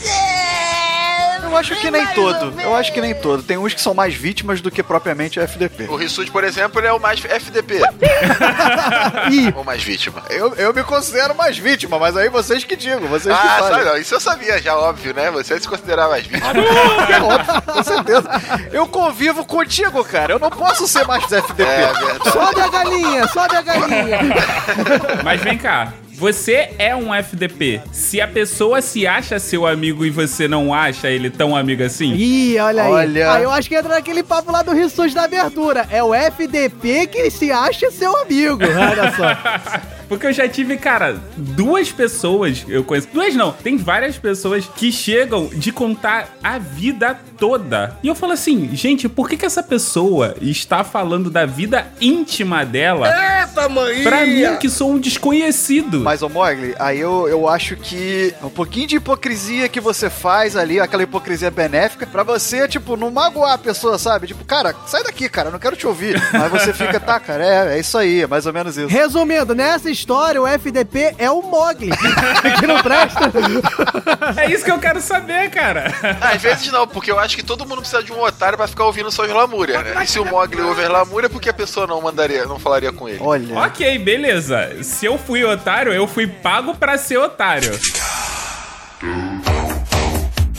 Eu acho que nem todo. Eu acho que nem todo. Tem uns que são mais vítimas do que propriamente FDP. O Rissuti, por exemplo, ele é o mais FDP. Ou mais vítima. Eu, eu me considero mais vítima, mas aí vocês que digam, vocês que Ah, falem. não, isso eu sabia já, óbvio, né? Você se considerar mais vítima. É óbvio, com certeza. Eu convivo contigo, cara. Eu não posso ser mais FDP. É verdade. Sobe a galinha, sobe a galinha. Mas vem cá. Você é um FDP. Se a pessoa se acha seu amigo e você não acha ele tão amigo assim, Ih, olha aí. Olha. Aí eu acho que entra naquele papo lá do Rissuti da abertura. É o FDP que se acha seu amigo. Olha só. Porque eu já tive, cara, duas pessoas, eu conheço. Duas não, tem várias pessoas que chegam de contar a vida toda. E eu falo assim, gente, por que, que essa pessoa está falando da vida íntima dela Eita, mãe! pra mim, que sou um desconhecido? Mas, ô Mogli, aí eu, eu acho que um pouquinho de hipocrisia que você faz ali, aquela hipocrisia benéfica, pra você, tipo, não magoar a pessoa, sabe? Tipo, cara, sai daqui, cara, eu não quero te ouvir. Mas você fica, tá, cara, é, é isso aí, é mais ou menos isso. Resumindo, nessa história, o FDP é o Mogli. que não presta. É isso que eu quero saber, cara. Às vezes não, porque eu acho que todo mundo precisa de um otário pra ficar ouvindo suas lamúrias, né? E se o Mogli ouve as lamúrias, por que a pessoa não mandaria, não falaria com ele? Olha. Ok, beleza. Se eu fui otário, eu fui pago pra ser otário.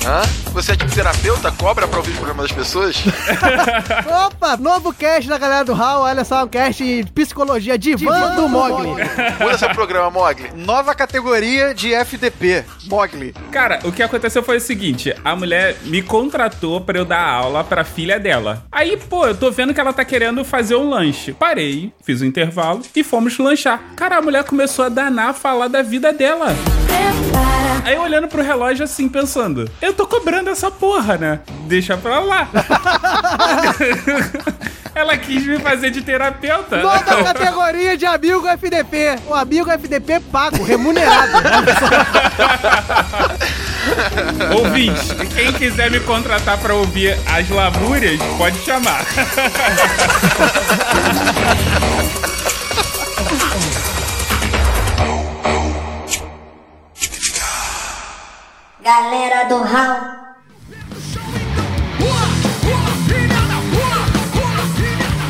Hã? Você é tipo terapeuta? Cobra pra ouvir o programa das pessoas? Opa, novo cast da galera do Hall. Olha só, um cast de psicologia divã do Mogli. Muda seu programa, Mogli. Nova categoria de FDP, Mogli. Cara, o que aconteceu foi o seguinte: a mulher me contratou pra eu dar aula pra filha dela. Aí, pô, eu tô vendo que ela tá querendo fazer um lanche. Parei, fiz um intervalo e fomos lanchar. Cara, a mulher começou a danar, falar da vida dela. Aí olhando pro relógio assim, pensando, eu tô cobrando essa porra, né? Deixa pra lá. Ela quis me fazer de terapeuta. Nova categoria de amigo FDP. O amigo FDP pago, remunerado. Ouvinte, quem quiser me contratar pra ouvir as lamúrias, pode chamar. Galera do Hall.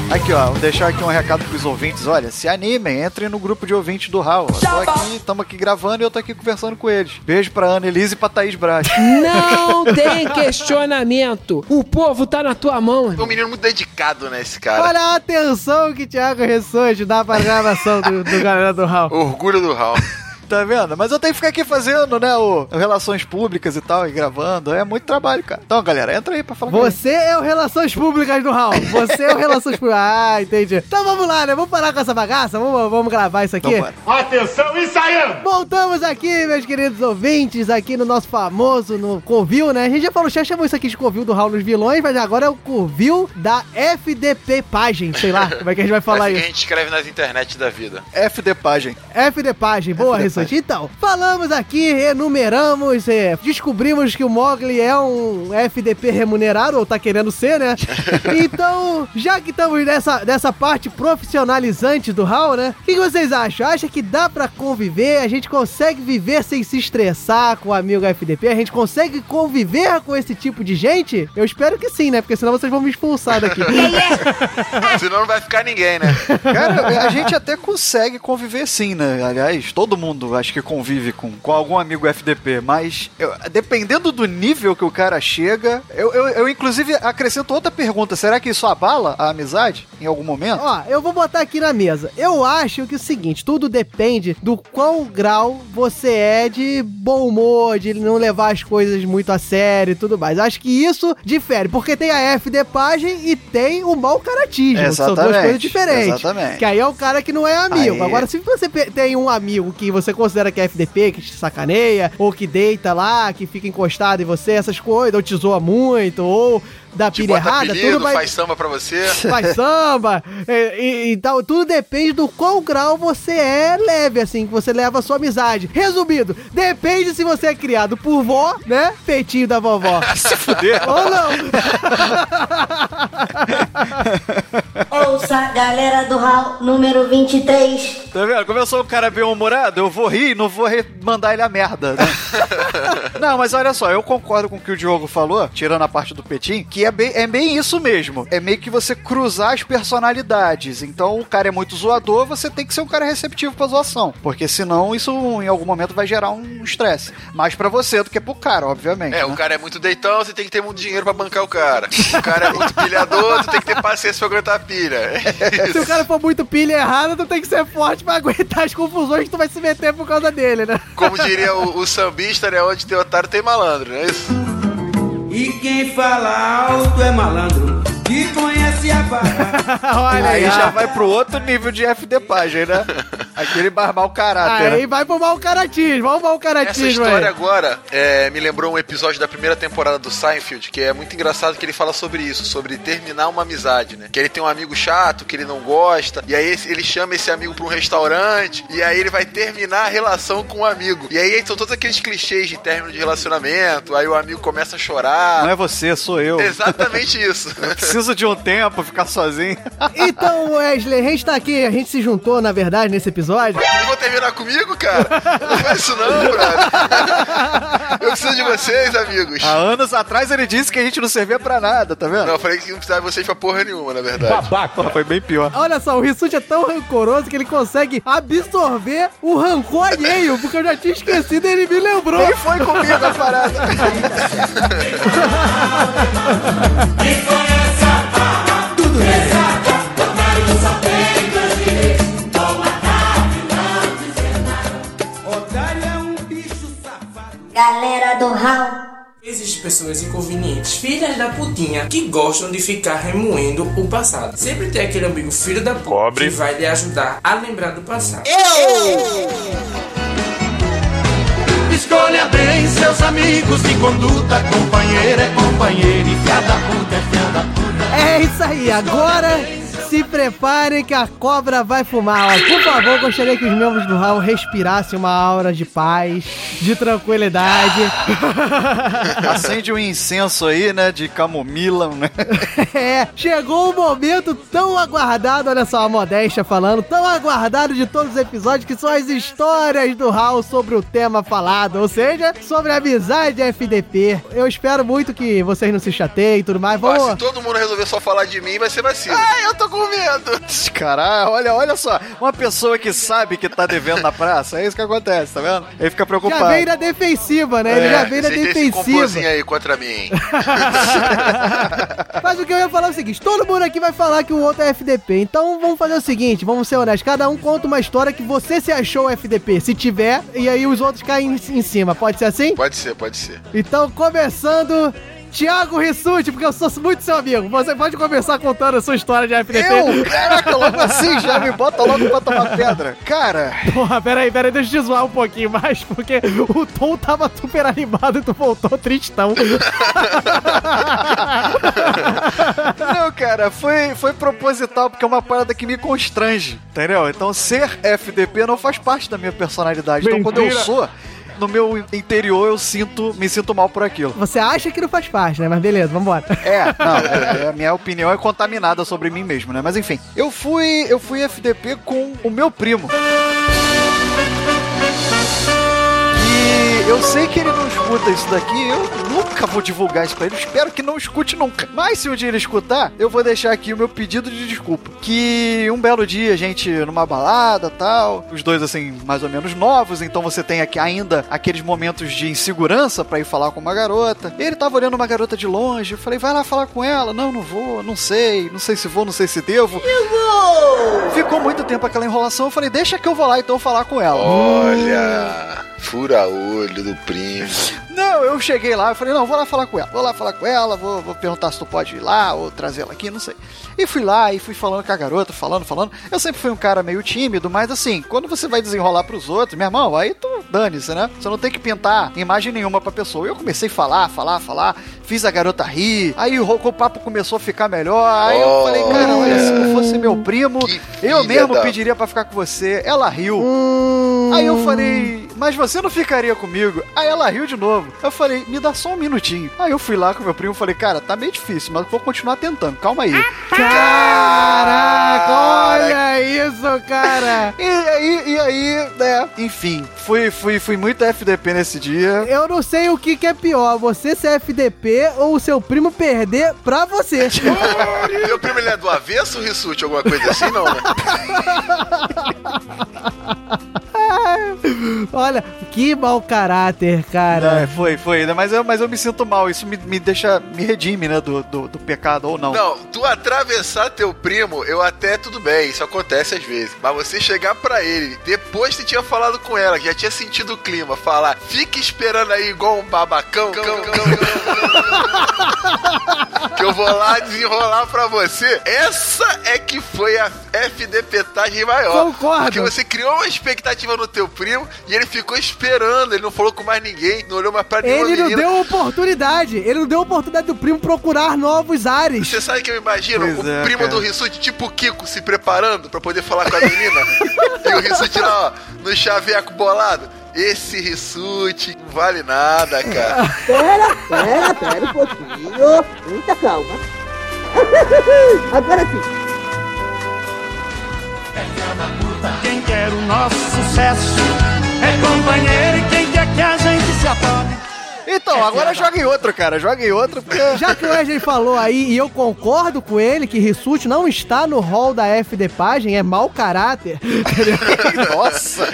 Aqui, ó, vou deixar aqui um recado pros ouvintes. Olha, se animem, entrem no grupo de ouvintes do Raul. Eu tô aqui, estamos aqui gravando e eu tô aqui conversando com eles. Beijo pra Ana Elise e pra Thaís Braz. Não tem questionamento. O povo tá na tua mão. É um menino muito dedicado, né, esse cara? Olha a atenção que Thiago Ressorte dá pra gravação do, do galera do Hall. Orgulho do Raul. Tá vendo? Mas eu tenho que ficar aqui fazendo, né, o, o relações públicas e tal, e gravando. É muito trabalho, cara. Então, galera, entra aí pra falar Você é o Relações Públicas do Hall. Você é o Relações Públicas. Ah, entendi. Então vamos lá, né? Vamos parar com essa bagaça? Vamos, vamos gravar isso aqui? Vambora. Atenção, ensaiando! Voltamos aqui, meus queridos ouvintes, aqui no nosso famoso, no Covil, né? A gente já falou, já chamou isso aqui de Covil do Hall nos vilões, mas agora é o Covil da FDP Pagem, sei lá, como é que a gente vai falar Assim que a isso? gente escreve nas internet da vida. FD Pagem. FD Pagem, boa, FD Então, falamos aqui, enumeramos, é, descobrimos que o Mogli é um FDP remunerado, ou tá querendo ser, né? então, já que estamos nessa, nessa parte profissionalizante do HAL, né? O que, que vocês acham? Acha que dá pra conviver? A gente consegue viver sem se estressar com o amigo FDP? A gente consegue conviver com esse tipo de gente? Eu espero que sim, né? Porque senão vocês vão me expulsar daqui. Senão não vai ficar ninguém, né? Cara, a gente até consegue conviver sim, né? Aliás, todo mundo mundo, acho que convive com, com algum amigo FDP, mas eu- dependendo do nível que o cara chega, eu, eu, eu inclusive acrescento outra pergunta: será que isso abala a amizade em algum momento? Ó, eu vou botar aqui na mesa. Eu acho que é o seguinte, tudo depende do qual grau você é de bom humor, de não levar as coisas muito a sério e tudo mais. Acho que isso difere, porque tem a FD Pagem e tem o mau caratismo, que são duas Exatamente, coisas diferentes. exatamente. Que aí é o cara que não é amigo. Aí- Agora, se você tem um amigo que você considera que é FDP, que te sacaneia, ou que deita lá, que fica encostado em você, essas coisas, ou te zoa muito, ou Te pilha errada, apelido, tudo vai... faz samba pra você. faz samba, e, e- e tal. Tudo depende do qual grau você é leve, assim, que você leva a sua amizade. Resumido, depende se você é criado por vó, né? Peitinho da vovó. Se fuder. Ou não. Ouça, galera do Hall número 23. Tá vendo? Como eu sou um cara bem humorado, eu vou rir, não vou re- mandar ele a merda, né? não, mas olha só, eu concordo com o que o Diogo falou, tirando a parte do Petim, que é bem, é bem isso mesmo. É meio que você cruzar as personalidades. Então, o cara é muito zoador, você tem que ser um cara receptivo pra zoação. Porque senão isso em algum momento vai gerar um estresse. Mais pra você do que pro cara, obviamente. É, né? o cara é muito deitão, você tem que ter muito dinheiro pra bancar o cara. O cara é muito pilhador, tu tem que ter paciência pra aguentar a pilha. É Se o cara for muito pilha errada, tu tem que ser forte pra aguentar as confusões que tu vai se meter por causa dele, né? Como diria o, o sambista, né? Onde tem otário tem malandro, não é isso? E quem fala alto é malandro, que conhece a barra. Olha Aí aí, já vai pro outro nível de FD Pagem, né? Aquele barbar o caráter. Aí né? vai pro mau caratismo, vamos mau Essa caratismo história aí. agora é, me lembrou um episódio da primeira temporada do Seinfeld, que é muito engraçado que ele fala sobre isso, sobre terminar uma amizade, né? Que ele tem um amigo chato, que ele não gosta, e aí ele chama esse amigo pra um restaurante, e aí ele vai terminar a relação com o amigo. E aí são todos aqueles clichês de término de relacionamento, aí o amigo começa a chorar. Não é você, sou eu. Exatamente isso. Preciso de um tempo, ficar sozinho. Então, Wesley, a gente tá aqui, a gente se juntou, na verdade, nesse episódio. Não vou terminar comigo, cara? Não faz isso não, brother. Eu preciso de vocês, amigos. Há anos atrás ele disse que a gente não servia pra nada, tá vendo? Não, eu falei que não precisava de vocês pra porra nenhuma, na verdade. Porra, foi bem pior. Olha só, o Rissuti é tão rancoroso que ele consegue absorver o rancor alheio, porque eu já tinha esquecido e ele me lembrou. Nem foi comigo a parada. Otário Galera do Hall. Existem pessoas inconvenientes, filhas da putinha, que gostam de ficar remoendo o passado. Sempre tem aquele amigo filho da puta que vai lhe ajudar a lembrar do passado. Escolha bem seus amigos de conduta, companheiro é companheiro e fiada puta é fiada puta. É isso aí, agora se preparem que a cobra vai fumar. Por favor, gostaria que os membros do Raul respirassem uma aura de paz, de tranquilidade. Acende um incenso aí, né? De camomila, né? É, chegou o momento tão aguardado, olha só a modéstia falando, tão aguardado de todos os episódios, que são as histórias do Raul sobre o tema falado, ou seja, sobre a amizade FDP. Eu espero muito que vocês não se chateiem e tudo mais. Vamos. se todo mundo resolver só falar de mim, vai ser vacilo. Ai, eu tô com medo. Caralho, olha, olha só. Uma pessoa que sabe que tá devendo na praça, é isso que acontece, tá vendo? Ele fica preocupado. Já vem na defensiva, né? Ele já vem na esse defensiva. complôzinho aí contra mim. Mas o que eu ia falar é o seguinte: todo mundo aqui vai falar que o outro é FDP. Então vamos fazer o seguinte: vamos ser honestos. Cada um conta uma história que você se achou FDP. Se tiver, e aí os outros caem em, em cima. Pode ser assim? Pode ser, pode ser. Então, começando. Thiago Rissuti, porque eu sou muito seu amigo. Você pode começar contando a sua história de FDP. Eu? Caraca, logo assim, já me bota logo pra tomar pedra. Cara, Porra, peraí, peraí, deixa eu te zoar um pouquinho mais, porque o Tom tava super animado e tu voltou tristão. Não, cara, foi, foi proposital, porque é uma parada que me constrange, entendeu? Então, ser FDP não faz parte da minha personalidade. Então, quando eu Mentira. sou, no meu interior, eu sinto, me sinto mal por aquilo. Você acha que não faz parte, né? Mas beleza, vambora. É, não, é, é, a minha opinião é contaminada sobre mim mesmo, né? Mas enfim, eu fui, eu fui FDP com o meu primo. E eu sei que ele não escuta isso daqui, eu nunca vou divulgar isso pra ele. Espero que não escute nunca. Mas se um dia ele escutar, eu vou deixar aqui o meu pedido de desculpa. Que um belo dia, a gente numa balada tal, os dois assim, mais ou menos novos, então você tem aqui ainda aqueles momentos de insegurança pra ir falar com uma garota. Ele tava olhando uma garota de longe, eu falei, vai lá falar com ela. Não, não vou, não sei, não sei se vou, não sei se devo. Eu vou! Ficou muito tempo aquela enrolação, eu falei, deixa que eu vou lá então falar com ela. Olha, fura olho do primo. Não, eu cheguei lá, eu falei, não, vou lá falar com ela. Vou lá falar com ela, vou, vou perguntar se tu pode ir lá ou trazer ela aqui, não sei. E fui lá e fui falando com a garota, falando, falando. Eu sempre fui um cara meio tímido, mas assim, quando você vai desenrolar pros outros, meu irmão, aí tu dane-se, né? Você não tem que pintar imagem nenhuma pra pessoa. Eu comecei a falar, falar, falar, fiz a garota rir, aí o, o papo começou a ficar melhor. Aí eu falei, cara, olha, se não fosse meu primo, eu mesmo da- pediria pra ficar com você. Ela riu. Aí eu falei, mas você não ficaria comigo? Aí ela riu de novo. Eu falei, me dá só um minutinho. Aí eu fui lá com meu primo e falei, cara, tá meio difícil, mas vou continuar tentando, calma aí. Caraca, olha isso, cara. E aí, e aí, né? Enfim, fui, fui, fui muito FDP nesse dia. Eu não sei o que, que é pior, você ser FDP ou o seu primo perder pra você. Meu primo ele é do avesso, Rissuti, alguma coisa assim, não, né? Olha, que mau caráter, cara. É, foi, foi, né? Mas eu, mas eu me sinto mal. Isso me, me deixa, me redime, né? Do, do, do pecado ou não. Não, tu atravessar teu primo, eu até tudo bem, isso acontece às vezes. Mas você chegar pra ele, depois que tinha falado com ela, que já tinha sentido o clima, falar, fica esperando aí igual um babacão, cão, cão, cão, que eu vou lá desenrolar pra você. Essa é que foi a FDPtagem maior. Concordo. Porque você criou uma expectativa no teu primo e ele ficou esperando, ele não falou com mais ninguém, não olhou mais pra nenhuma Ele não menina. deu oportunidade. Ele não deu oportunidade do primo procurar novos ares. Você sabe que eu imagino Pois o é, primo cara. do Rissuti, tipo o Kiko, se preparando pra poder falar com a menina? e o Rissuti lá, ó, no chaveco bolado. Esse Rissuti não vale nada, cara. Pera, pera, pera um pouquinho. Muita calma. Agora sim. Quem quer o nosso sucesso é companheiro e quem quer que a gente se apoie. Então, agora joga em outro, cara. Joga em outro, porque. Já que o Wesley falou aí, e eu concordo com ele, que Rissuti não está no hall da FD Pagem, é mau caráter. Nossa!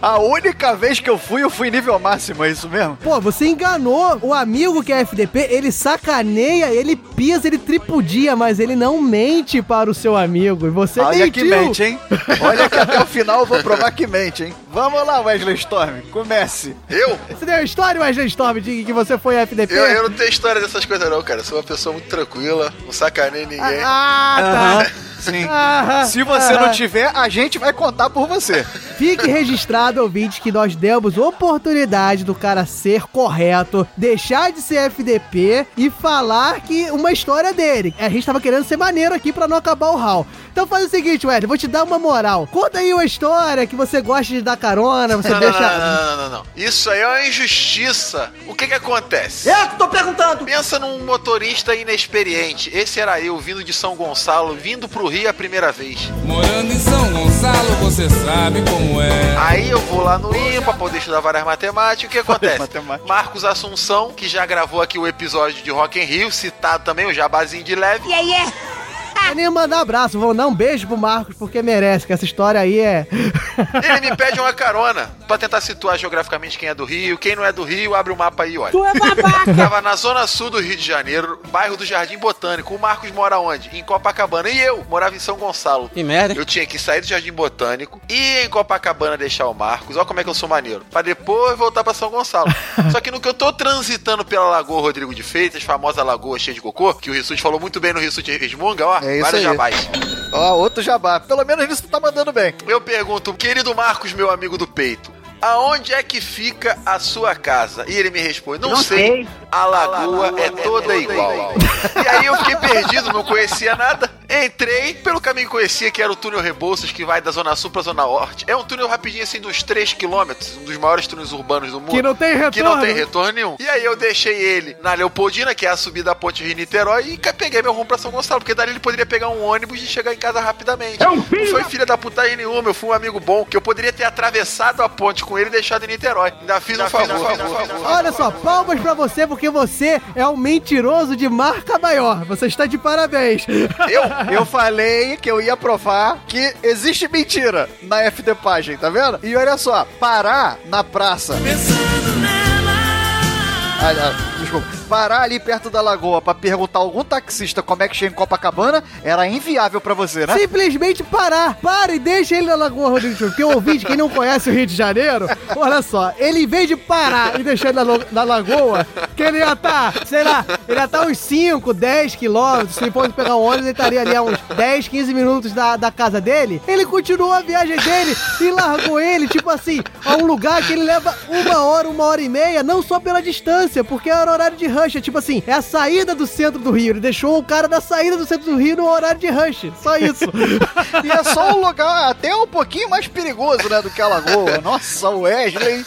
A única vez que eu fui, eu fui nível máximo, é isso mesmo? Pô, você enganou o amigo que é FDP, ele sacaneia, ele pisa, ele tripudia, mas ele não mente para o seu amigo. E você Olha mentiu. que mente, hein? Olha que até o final eu vou provar que mente, hein? Vamos lá, Wesley Storm, comece. Eu? Você deu a história, Wesley Storm, de que você foi FDP? Eu, eu não tenho história dessas coisas não, cara. Eu sou uma pessoa muito tranquila, não sacaneio ninguém. Ah, tá. Sim. Ah, Se você ah. não tiver, a gente vai contar por você. Fique registrado, ouvinte, que nós demos oportunidade do cara ser correto, deixar de ser FDP e falar que uma história dele. A gente tava querendo ser maneiro aqui pra não acabar o hall. Então faz o seguinte, Wesley, vou te dar uma moral. Conta aí uma história que você gosta de dar carona, você Não, não, deixa... não, não, não, não, não. Isso aí é uma injustiça. O que que acontece? Eu que tô perguntando. Pensa num motorista inexperiente. Esse era eu, vindo de São Gonçalo, vindo pro Rio a primeira vez. Morando em São Gonçalo, você sabe como é. Aí eu vou lá no IMPA poder estudar várias matemáticas. O que acontece? matemáticas. Marcos Assunção, que já gravou aqui o episódio de Rock in Rio, citado também, o jabazinho de leve. Yeah, yeah. Vai nem mandar abraço, vou dar um beijo pro Marcos, porque merece, que essa história aí é... Ele me pede uma carona pra tentar situar geograficamente quem é do Rio. Quem não é do Rio, abre o mapa aí, olha. Tu é babaca. Tava na zona sul do Rio de Janeiro, bairro do Jardim Botânico. O Marcos mora onde? Em Copacabana. E eu morava em São Gonçalo. Que merda. Eu tinha que sair do Jardim Botânico, ir em Copacabana deixar o Marcos. Olha como é que eu sou maneiro. Pra depois voltar pra São Gonçalo. Só que no que eu tô transitando pela Lagoa Rodrigo de Freitas, famosa lagoa cheia de cocô, que o Rissuti falou muito bem no Rissuti Resmunga, ó. É isso vários aí. jabás. Ó, outro jabá. Pelo menos nisso tu tá mandando bem. Eu pergunto, querido Marcos, meu amigo do peito, aonde é que fica a sua casa? E ele me responde, não, Não sei. sei. A lagoa, é, toda igual. E aí eu fiquei perdido, não conhecia nada. Entrei pelo caminho que conhecia, que era o túnel Rebouças, que vai da Zona Sul pra Zona Norte. É um túnel rapidinho, assim, de uns 3 km, um dos maiores túneis urbanos do mundo. Que não tem retorno. Que não tem retorno nenhum. E aí eu deixei ele na Leopoldina, que é a subida da ponte Rio-Niterói, e peguei meu rumo pra São Gonçalo, porque dali ele poderia pegar um ônibus e chegar em casa rapidamente. É um não filho foi da- filha da putagem nenhuma, eu fui um amigo bom, que eu poderia ter atravessado a ponte com ele e deixado em Niterói. Ainda fiz um favor. Olha só, palmas pra você, porque porque você é um mentiroso de marca maior. Você está de parabéns. Eu, eu falei que eu ia provar que existe mentira na FD Pagem, tá vendo? E olha só, parar na praça. Ah, ah, desculpa. Parar ali perto da lagoa pra perguntar algum taxista como é que chega em Copacabana era inviável pra você, né? Simplesmente parar. Para e deixa ele na Lagoa Rodrigo Show. Porque o ouvinte, quem não conhece o Rio de Janeiro, olha só, ele em vez de parar e deixar ele na, na lagoa, que ele ia estar, sei lá, ele ia estar uns 5, 10 quilômetros, se fosse pegar um ônibus, ele estaria ali a uns 10, 15 minutos da, da casa dele. Ele continuou a viagem dele e largou ele, tipo assim, a um lugar que ele leva uma hora, uma hora e meia, não só pela distância, porque era horário de rush. É tipo assim, é a saída do centro do Rio. Ele deixou o cara da saída do centro do Rio no horário de rush. Só isso. E é só um lugar até um pouquinho mais perigoso, né, do que a lagoa. Nossa, o Wesley.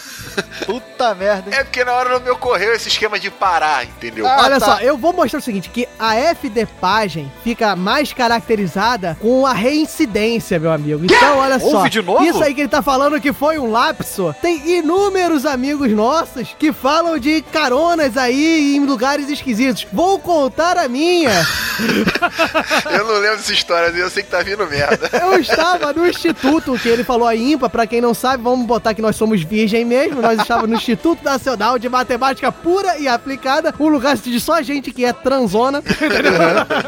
Puta merda. É porque na hora não me ocorreu esse esquema de parar, entendeu? Ah, Olha tá. só, eu vou mostrar o seguinte, que a FD Pagem fica mais caracterizada com a reincidência, meu amigo. Então, olha só. De novo? Isso aí que ele tá falando que foi um lapso. Tem inúmeros amigos nossos que falam de caronas aí em lugares esquisitos. Vou contar a minha. Eu não lembro dessa história, eu sei que tá vindo merda. Eu estava no instituto, que ele falou a IMPA, pra quem não sabe, vamos botar que nós somos virgem mesmo. Nós estávamos no Instituto Nacional de Matemática Pura e Aplicada, um lugar de só gente que é transona.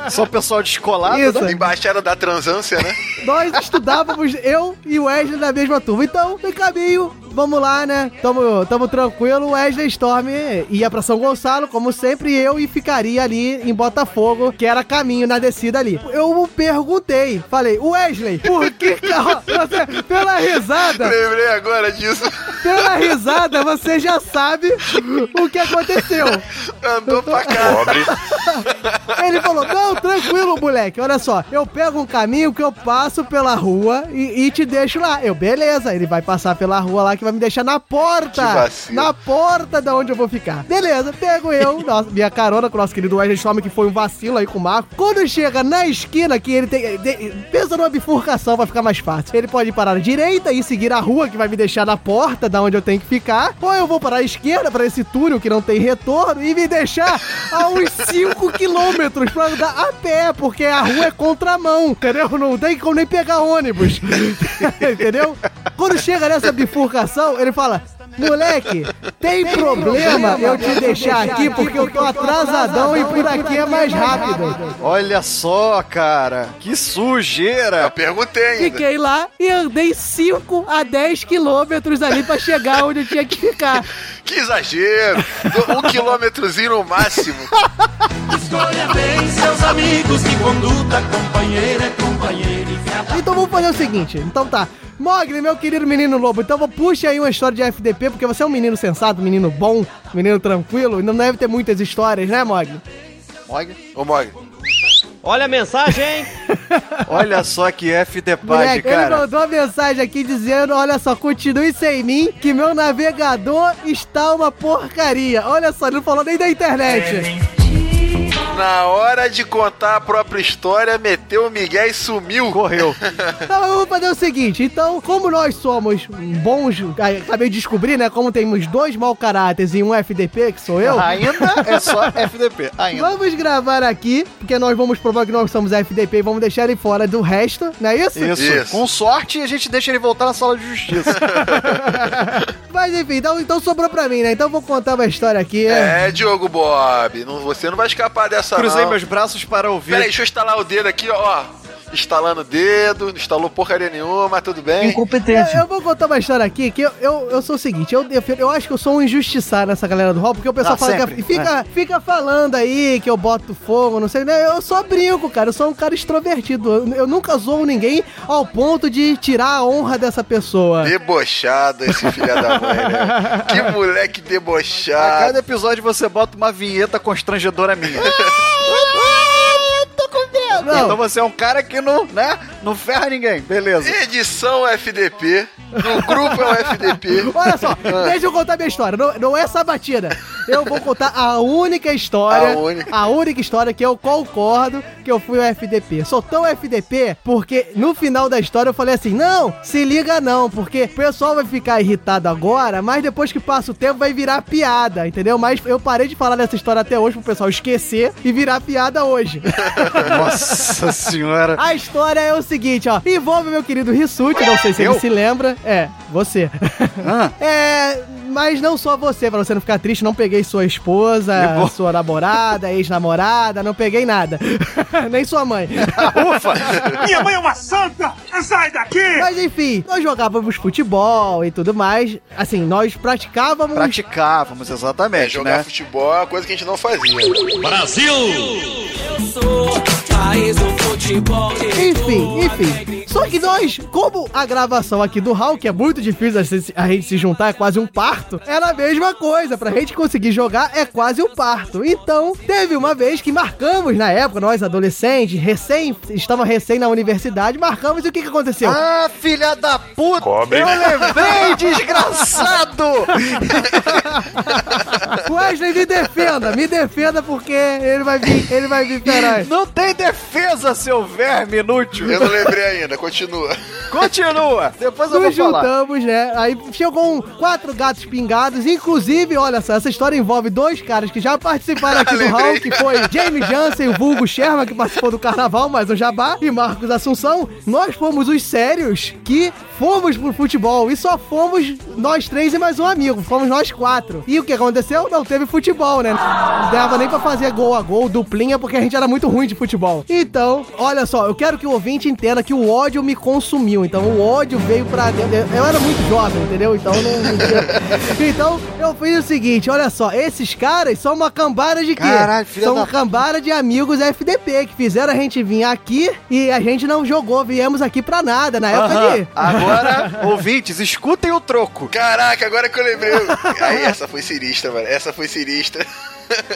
Só pessoal descolado, Isso. né? Embaixada da transância, né? Nós estudávamos, eu e o Wesley na mesma turma. Então, no caminho, vamos lá, né? Tamo, tamo tranquilo. O Wesley Storm ia pra São Gonçalo, como sempre, e eu e ficaria ali em Botafogo, que era caminho na descida ali. Eu perguntei, falei, Wesley, por que que você, pela risada, Lembrei agora disso. pela risada, você já sabe o que aconteceu. Andou pra cá. Ele falou: Não, tranquilo, moleque. Olha só, eu pego um caminho que eu passo pela rua e, e te deixo lá. Eu, beleza. Ele vai passar pela rua lá que vai me deixar na porta. Na porta da onde eu vou ficar. Beleza, pego eu, nossa, minha carona com o nosso querido Wesley Storm, que foi um vacilo aí com o Marco. Quando chega na esquina, que ele tem. de- pensa numa bifurcação, vai ficar mais fácil. Ele pode parar à direita e seguir a rua que vai me deixar na porta da onde eu tenho que ficar. Ou eu vou parar à esquerda para esse túnel que não tem retorno e me deixar a uns 5 quilômetros pra andar a pé, porque a rua é contramão, entendeu? Não tem como nem pegar ônibus. entendeu? Quando chega nessa bifurcação, ele fala. Moleque, tem problema eu te deixar aqui porque eu tô atrasadão e por aqui é mais rápido. Olha só, cara. Que sujeira. Eu perguntei ainda. Fiquei lá e andei 5 a 10 quilômetros ali pra chegar onde eu tinha que ficar. Que exagero. Um quilômetrozinho no máximo. Escolha bem seus amigos, que conduta companheira é companheira e. Então vamos fazer o seguinte, então tá. Mogli, meu querido menino lobo, então vou puxa aí uma história de FDP, porque você é um menino sensato, menino bom, menino tranquilo, e não deve ter muitas histórias, né, Mogli? Mog. Ô, Mog. Olha a mensagem, hein? Olha só que FD Page, Moleque, ele cara. mandou uma mensagem aqui dizendo: Olha só, continue sem mim, que meu navegador está uma porcaria. Olha só, ele não falou nem da internet. Na hora de contar a própria história, meteu o Miguel e sumiu. Correu. Então vamos fazer o seguinte: então, como nós somos bons, acabei de descobrir, né? Como temos dois mau caráteres e um FDP, que sou eu. Ainda é só FDP. Ainda. Vamos gravar aqui, porque nós vamos provar que nós somos FDP e vamos deixar ele fora do resto, não é isso? Isso. Isso. Com sorte, a gente deixa ele voltar na sala de justiça. Mas enfim, então, então sobrou pra mim, né? Então eu vou contar uma história aqui. É, Diogo Bob, não- você não vai escapar dessa Cruzei meus braços para ouvir. Peraí, deixa eu instalar o dedo aqui, ó. Instalando o dedo, não instalou porcaria nenhuma, tudo bem? Eu, eu vou contar uma história aqui que eu, eu, eu sou o seguinte, eu, eu, eu acho que eu sou um injustiçado nessa galera do rol, porque o pessoal Ah, fala sempre, que fica, fica falando aí que eu boto fogo, não sei, né? Eu só brinco, cara, eu sou um cara extrovertido. Eu, eu nunca zoo ninguém ao ponto de tirar a honra dessa pessoa. Debochado esse filho da mãe, né? Que moleque A debochado. cada episódio você bota uma vinheta constrangedora minha. Não. Então você é um cara que não, né? Não ferra ninguém. Beleza. Edição FDP. No grupo é o FDP. Olha só, deixa eu contar minha história. Não, não é sabatina. Eu vou contar a única história. A única. a única história que eu concordo que eu fui o FDP. Sou tão FDP porque no final da história eu falei assim: não, se liga não, porque o pessoal vai ficar irritado agora, mas depois que passa o tempo vai virar piada, entendeu? Mas eu parei de falar dessa história até hoje pro pessoal esquecer e virar piada hoje. Nossa senhora. A história é o seguinte, ó. Envolve meu querido Rissuti, não sei se Eu? ele se lembra. É, você. Ah. É, mas não só você, pra você não ficar triste, não peguei sua esposa, sua namorada, ex-namorada, não peguei nada. Nem sua mãe. Ufa! Minha mãe é uma santa! Sai daqui! Mas enfim, nós jogávamos futebol e tudo mais. Assim, nós praticávamos. Praticávamos, É, exatamente, jogar né? futebol é uma coisa que a gente não fazia. Brasil! Enfim, enfim. Só que nós, como a gravação aqui do que é muito difícil a gente- se juntar, é quase um parto, era a mesma coisa. Pra gente conseguir jogar, é quase um parto. Então, teve uma vez que marcamos, na época, nós adolescentes, recém, estava recém na universidade, marcamos e o que, que aconteceu? Ah, filha da puta! Cobre. Eu lembrei, desgraçado! Wesley, me defenda, me defenda porque ele vai vir, ele vai vir feroz. Não tem defesa, seu verme inútil! Eu não lembrei ainda, continua. Continua! Depois eu vou Nos falar. juntamos, né? Aí chegou um, quatro gatos pingados. Inclusive, olha só, essa história envolve dois caras que já participaram aqui do. Hall, que foi James Jansen, o vulgo Sherman, que participou do Carnaval, mais um Jabá, e Marcos Assunção. Nós fomos os sérios que fomos pro futebol e só fomos nós três e mais um amigo. Fomos nós quatro. E o que aconteceu? Não teve futebol, né? Não dava nem pra fazer gol a gol, duplinha, porque a gente era muito ruim de futebol. Então, olha só, eu quero que o ouvinte entenda que o ódio me consumiu. Então, o ódio veio pra dentro. Eu- Eu era muito jovem, entendeu? Então, não, não tinha... Então, eu fiz o seguinte, olha só, esses caras são uma cambada de quê? Caralho, filha são da uma cambada de amigos FDP que fizeram a gente vir aqui e a gente não jogou, viemos aqui pra nada, na época Aham. de... Agora, ouvintes, escutem o troco. Caraca, agora que eu lembrei. Aí, essa foi sinistra, mano. Essa foi sinistra.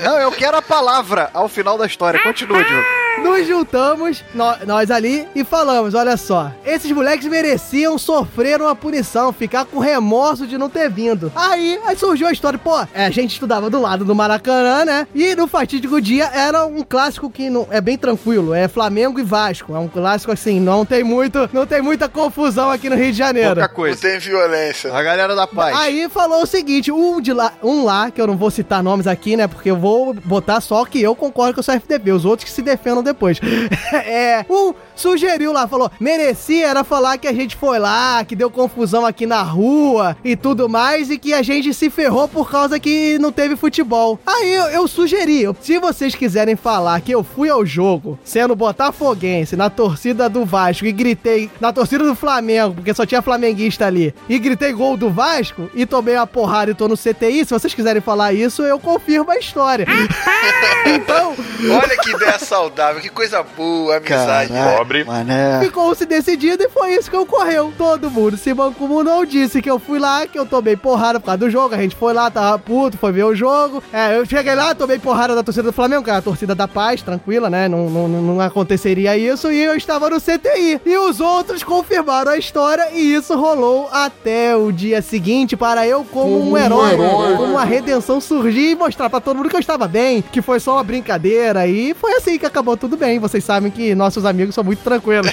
Não, eu quero a palavra ao final da história. Continua, Diogo. Nos juntamos, nó- nós ali, e falamos: olha só, esses moleques mereciam sofrer uma punição, ficar com remorso de não ter vindo. Aí, aí surgiu a história, pô, é, a gente estudava do lado do Maracanã, né? E no fatídico dia era um clássico que não, é bem tranquilo, é Flamengo e Vasco. É um clássico assim, não tem muito, não tem muita confusão aqui no Rio de Janeiro. Pouca Não coisa. tem violência. A galera da paz. Aí falou o seguinte, um de lá, um lá, que eu não vou citar nomes aqui, né? Porque eu vou botar só que eu concordo que eu sou FDP, os outros que se defendam depois. é, um sugeriu lá, falou, merecia era falar que a gente foi lá, que deu confusão aqui na rua e tudo mais, e que a gente se ferrou por causa que não teve futebol. Aí eu, eu sugeri, se vocês quiserem falar que eu fui ao jogo sendo botafoguense na torcida do Vasco e gritei na torcida do Flamengo, porque só tinha flamenguista ali, e gritei gol do Vasco e tomei uma porrada e tô no CTI, se vocês quiserem falar isso, eu confirmo a história. então, Olha que ideia saudável, que coisa boa, amizade. Pobre. Mané. ficou-se decidido e foi isso que ocorreu. Todo mundo se mancomunou, disse que eu fui lá, que eu tomei porrada por causa do jogo. A gente foi lá, tava puto, foi ver o jogo. É, eu cheguei lá, tomei porrada da torcida do Flamengo, que é a torcida da paz, tranquila, né? Não, não, não aconteceria isso. E eu estava no CTI. E os outros confirmaram a história e isso rolou até o dia seguinte para eu, como, um, herói, herói. como uma redenção surgir e mostrar pra todo mundo que eu estava bem, que foi só uma brincadeira. E foi assim que acabou tudo bem. Vocês sabem que nossos amigos são muito tranquilos.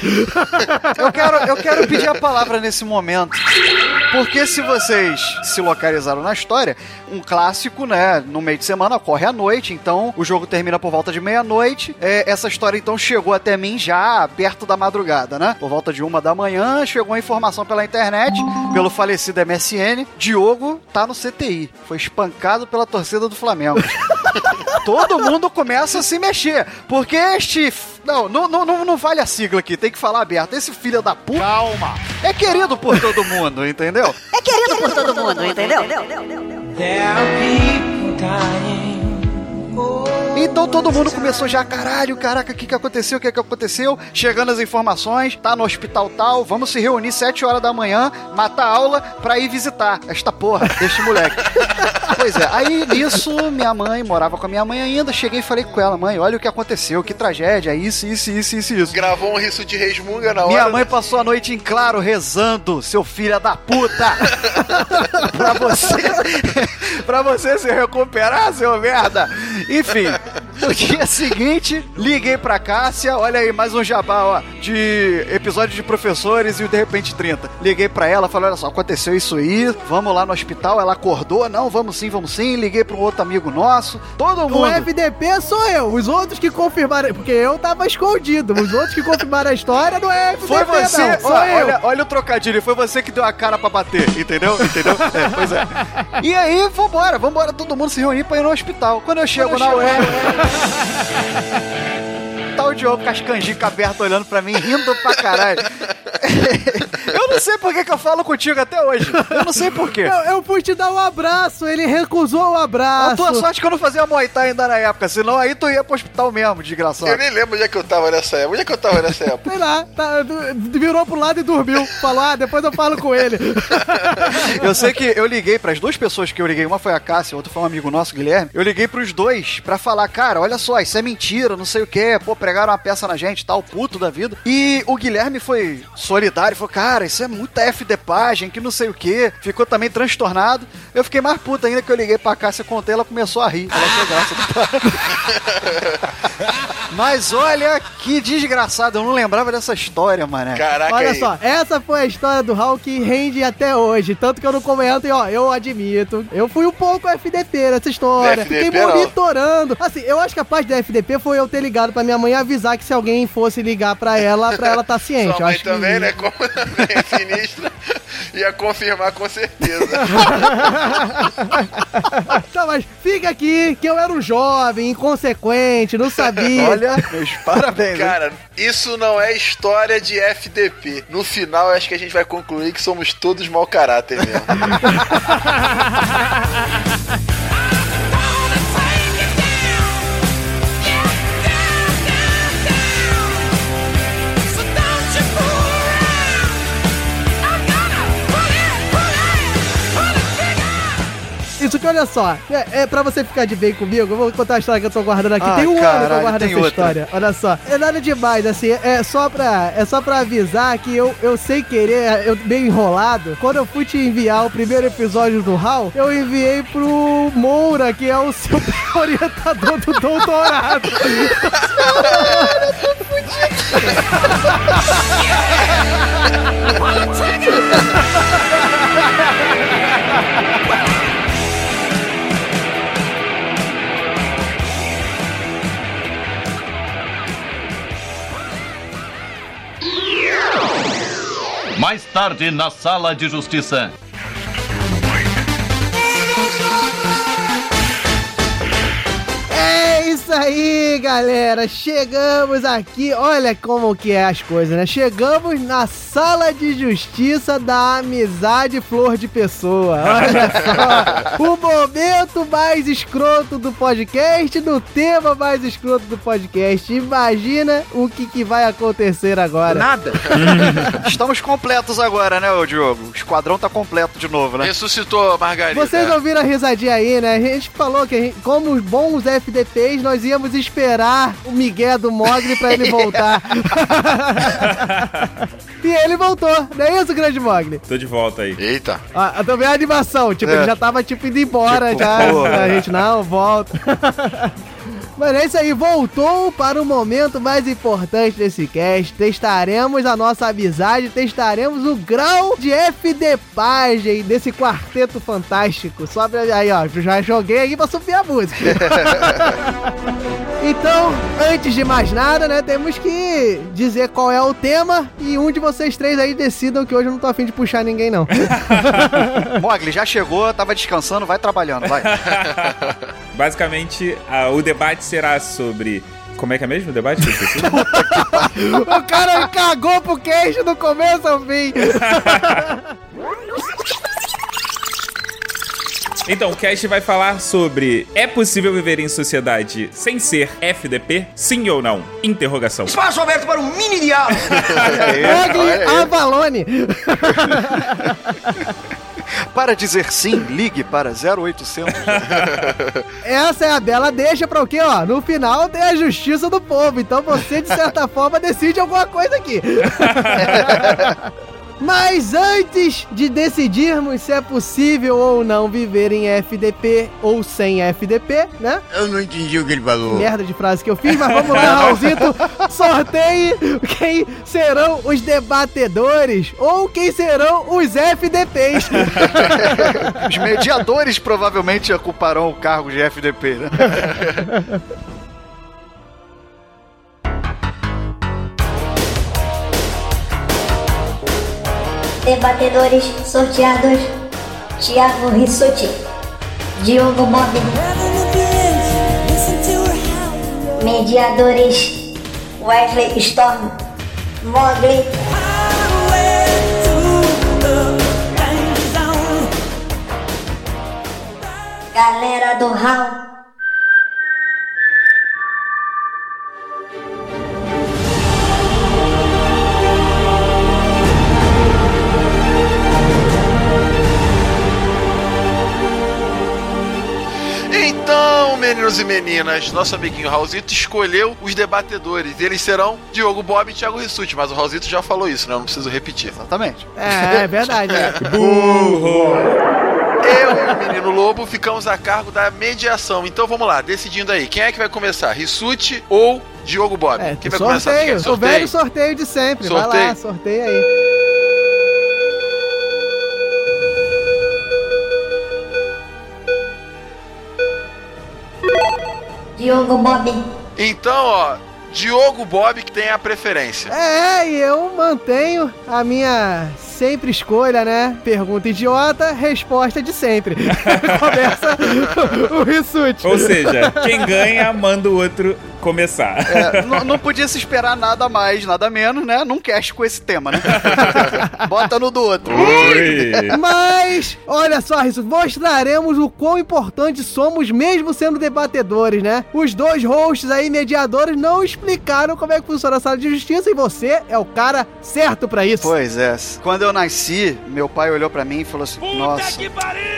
Eu quero, eu quero pedir a palavra nesse momento. Porque se vocês se localizaram na história, um clássico, né? No meio de semana ocorre à noite, então o jogo termina por volta de meia-noite. É, essa história então chegou até mim já perto da madrugada, né? Por volta de uma da manhã, chegou a informação pela internet, pelo falecido MSN. Diogo tá no CTI. Foi espancado pela torcida do Flamengo. Todo mundo começa a se mexer. Porque este. não, não, não, não vale a sigla aqui, tem que falar aberto. Esse filho da puta. Calma. É querido por todo mundo, entendeu? É querido por todo mundo, entendeu? Então todo mundo começou já, caralho, caraca, o que que aconteceu, o que que aconteceu? Chegando as informações, tá no hospital tal, vamos se reunir 7 horas da manhã, matar a aula pra ir visitar esta porra deste moleque. Pois é, aí nisso, minha mãe morava com a minha mãe ainda. Cheguei e falei com ela, mãe, olha o que aconteceu, que tragédia, isso, isso, isso, isso, isso. Gravou um riso de resmunga na hora. Minha mãe passou a noite em claro rezando, seu filho da puta! pra você. pra você se recuperar, seu merda! Enfim, no dia seguinte, liguei pra Cássia, olha aí, mais um jabá, ó, de episódio de professores e o De Repente 30. Liguei pra ela, falei, olha só, aconteceu isso aí, vamos lá no hospital, ela acordou, não, vamos sim, vamos sim, liguei pra um outro amigo nosso, todo mundo. O FDP sou eu, os outros que confirmaram, porque eu tava escondido, os outros que confirmaram a história não é FDP, Foi você, não, sou ó, eu. olha, olha o trocadilho, foi você que deu a cara pra bater, entendeu? Entendeu? É, pois é. E aí, vambora, vambora, todo mundo se reunir pra ir no hospital. Quando eu chego na UER, tá o Diogo com as canjicas abertas olhando pra mim, rindo pra caralho. eu não sei por que, que eu falo contigo até hoje. Eu não sei por quê. Eu, eu fui te dar um abraço, ele recusou o A abraço. tua sorte que eu não fazia Muay Thai ainda na época, senão aí tu ia pro hospital mesmo, desgraçado. Eu nem lembro onde é que eu tava nessa época. Onde é que eu tava nessa época? Sei lá, tá, virou pro lado e dormiu. Falou, ah, depois eu falo com ele. Eu sei que eu liguei pras duas pessoas que eu liguei, uma foi a Cássia, outra foi um amigo nosso, Guilherme. Eu liguei pros dois pra falar, cara, olha só, isso é mentira, não sei o que, pô, pregaram uma peça na gente, tal, puto da vida. E o Guilherme foi solidário, falou, cara, isso é muita FD pagem, que não sei o que. Ficou também transtornado. Eu fiquei mais puto ainda que eu liguei pra Cássia, contei, ela começou a rir. Ela achou graça do Mas olha que desgraçado, eu não lembrava dessa história, mané. Caraca, Olha aí. só, essa foi a história do Raul que rende até hoje. Tanto que eu não comento, e ó, eu admito. Eu fui um pouco FDP nessa história. FDP Fiquei não. monitorando. Assim, eu acho que a parte da FDP foi eu ter ligado pra minha mãe e avisar que se alguém fosse ligar pra ela, pra ela tá ciente. Sua Eu mãe acho também, que... né? Como também é sinistra. Ia confirmar com certeza. Tá, mas fica aqui que eu era um jovem, inconsequente, não sabia. Olha, meus parabéns. hein? Cara, isso não é história de FDP. No final, acho que a gente vai concluir que somos todos mau caráter mesmo. Isso que olha só, é, é pra você ficar de bem comigo, eu vou contar a história que eu tô guardando aqui. Ah, tem um ano que eu caralho, guardo essa outra. história. Olha só. É nada demais, assim, é só pra, é só pra avisar que eu, eu sem querer, eu meio enrolado, quando eu fui te enviar o primeiro episódio do HAL, eu enviei pro Moura, que é o seu orientador do doutorado. Mais tarde, na sala de justiça. Isso aí, galera. Chegamos aqui. Olha como que é as coisas, né? Chegamos na sala de justiça da amizade flor de pessoa. Olha só. o momento mais escroto do podcast, do tema mais escroto do podcast. Imagina o que, que vai acontecer agora. Nada. Estamos completos agora, né, ô Diogo? O esquadrão tá completo de novo, né? Ressuscitou a Margarida. Vocês ouviram a risadinha aí, né? A gente falou que, a gente- como bons FDPs, nós íamos esperar o Miguel do Mogli pra ele voltar. e ele voltou, não é isso, grande Mogli? Tô de volta aí. Eita. Ah, também a animação, tipo, É. ele já tava, tipo, indo embora Tipo, já. porra. A gente, não, volta. Mas é isso aí, voltou para o momento mais importante desse cast. Testaremos a nossa amizade, testaremos o grau de FD pagem desse quarteto fantástico. Só pra, aí, ó, já joguei aqui pra subir a música. Então, antes de mais nada, né, temos que dizer qual é o tema e um de vocês três aí decidam que hoje eu não tô afim de puxar ninguém, não. Mogli, já chegou, tava descansando, vai trabalhando, vai. Basicamente, a- o debate será sobre. Como é que é mesmo o debate? o cara cagou pro queixo do começo ao fim. Então, o cast vai falar sobre é possível viver em sociedade sem ser FDP? Sim ou não? Interrogação. Espaço aberto para um mini diálogo. Mogli Avalone. Para dizer sim, ligue para 0800. Essa é a bela deixa pra o quê, ó? No final tem a justiça do povo. Então você, de certa forma, decide alguma coisa aqui. Mas antes de decidirmos se é possível ou não viver em FDP ou sem FDP, né? Eu não entendi o que ele falou. Merda de frase que eu fiz, mas vamos lá, Raulzito. Sorteie quem serão os debatedores ou quem serão os FDPs. Os mediadores provavelmente ocuparão o cargo de FDP, né? Debatedores sorteados: Thiago Rissuti, Diogo Bob. Mediadores: Wesley Storm, Mogli. Galera do Hall. Meninos e meninas, nosso amiguinho Raulzito escolheu os debatedores. Eles serão Diogo Bob e Thiago Rissuti, mas o Raulzito já falou isso, né? Eu não preciso repetir. Exatamente. É, é verdade. É. Burro! Eu e o menino Lobo ficamos a cargo da mediação. Então vamos lá, decidindo aí. Quem é que vai começar? Rissuti ou Diogo Bob? É, Quem vai começar? Você sorteio, o velho sorteio de sempre. Vai lá, Sorteio? sorteia aí. Diogo Bob. Então, ó, Diogo Bob que tem a preferência. É, e eu mantenho a minha sempre escolha, né? Pergunta idiota, resposta de sempre. Começa o Rissuti. Ou seja, quem ganha manda o outro começar. É, não, não podia se esperar nada mais, nada menos, né? Num cast com esse tema, né? Bota no do outro. Mas, olha só, Rissuti, mostraremos o quão importante somos mesmo sendo debatedores, né? Os dois hosts aí, mediadores, não explicaram como é que funciona a sala de justiça e você é o cara certo pra isso. Pois é. Quando eu nasci, meu pai olhou pra mim e falou assim: Nossa,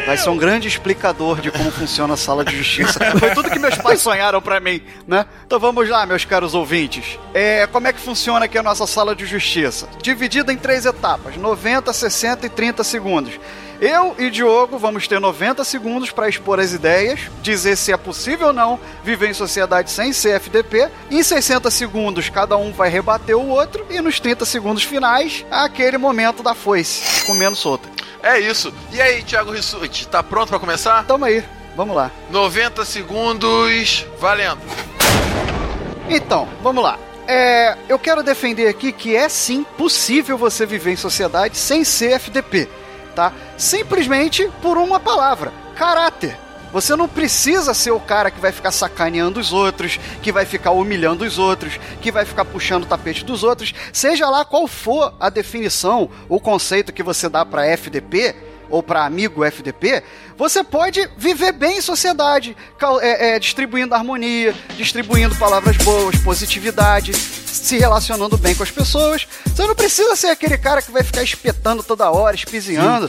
vai ser um grande explicador de como funciona a sala de justiça. Foi tudo que meus pais sonharam pra mim, né? Então vamos lá, meus caros ouvintes. É, como é que funciona aqui a nossa sala de justiça? Dividida em três etapas: 90, 60 e 30 segundos. Eu e Diogo vamos ter 90 segundos para expor as ideias, dizer se é possível ou não viver em sociedade sem CFDP. Em 60 segundos, cada um vai rebater o outro, e nos 30 segundos finais, aquele momento da foice, comendo solta. É isso. E aí, Thiago Rissuti, tá pronto pra começar? Tamo aí, vamos lá. 90 segundos, valendo. Então, vamos lá. É, eu quero defender aqui que é sim possível você viver em sociedade sem CFDP, tá? Simplesmente por uma palavra: caráter. Você não precisa ser o cara que vai ficar sacaneando os outros, que vai ficar humilhando os outros, que vai ficar puxando o tapete dos outros. Seja lá qual for a definição, o conceito que você dá para FDP ou para amigo FDP, você pode viver bem em sociedade, é, é, distribuindo harmonia, distribuindo palavras boas, positividade, se relacionando bem com as pessoas. Você não precisa ser aquele cara que vai ficar espetando toda hora, espizinhando.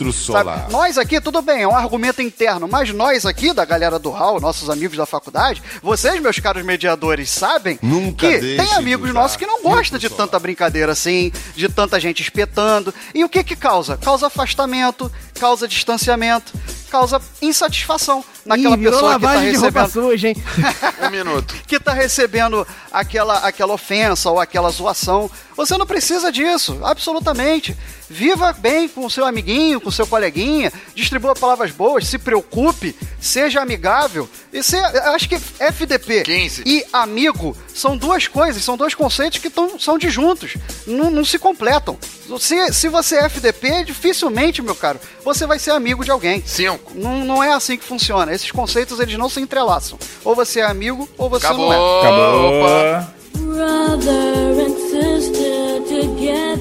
Nós aqui, tudo bem, é um argumento interno, mas nós aqui, da galera do Hall, nossos amigos da faculdade, vocês, meus caros mediadores, sabem Nunca que tem amigos usar nossos que não gostam de tanta brincadeira assim, de tanta gente espetando. E o que que causa? Causa afastamento, causa distanciamento, causa insatisfação naquela Ih, virou pessoa que tá lavagem de roupa recebendo suja, hein? Um minuto. que tá recebendo aquela, aquela ofensa ou aquela zoação. Você não precisa disso, absolutamente. Viva bem com o seu amiguinho, com o seu coleguinha, distribua palavras boas, se preocupe, seja amigável. E se, eu acho que FDP 15. e amigo são duas coisas, são dois conceitos que tão, são disjuntos, não, não se completam. Se, se você é FDP, dificilmente, meu caro, você vai ser amigo de alguém. Cinco. Não, não é assim que funciona. Esses conceitos eles não se entrelaçam. Ou você é amigo, ou você Acabou. não é. Acabou.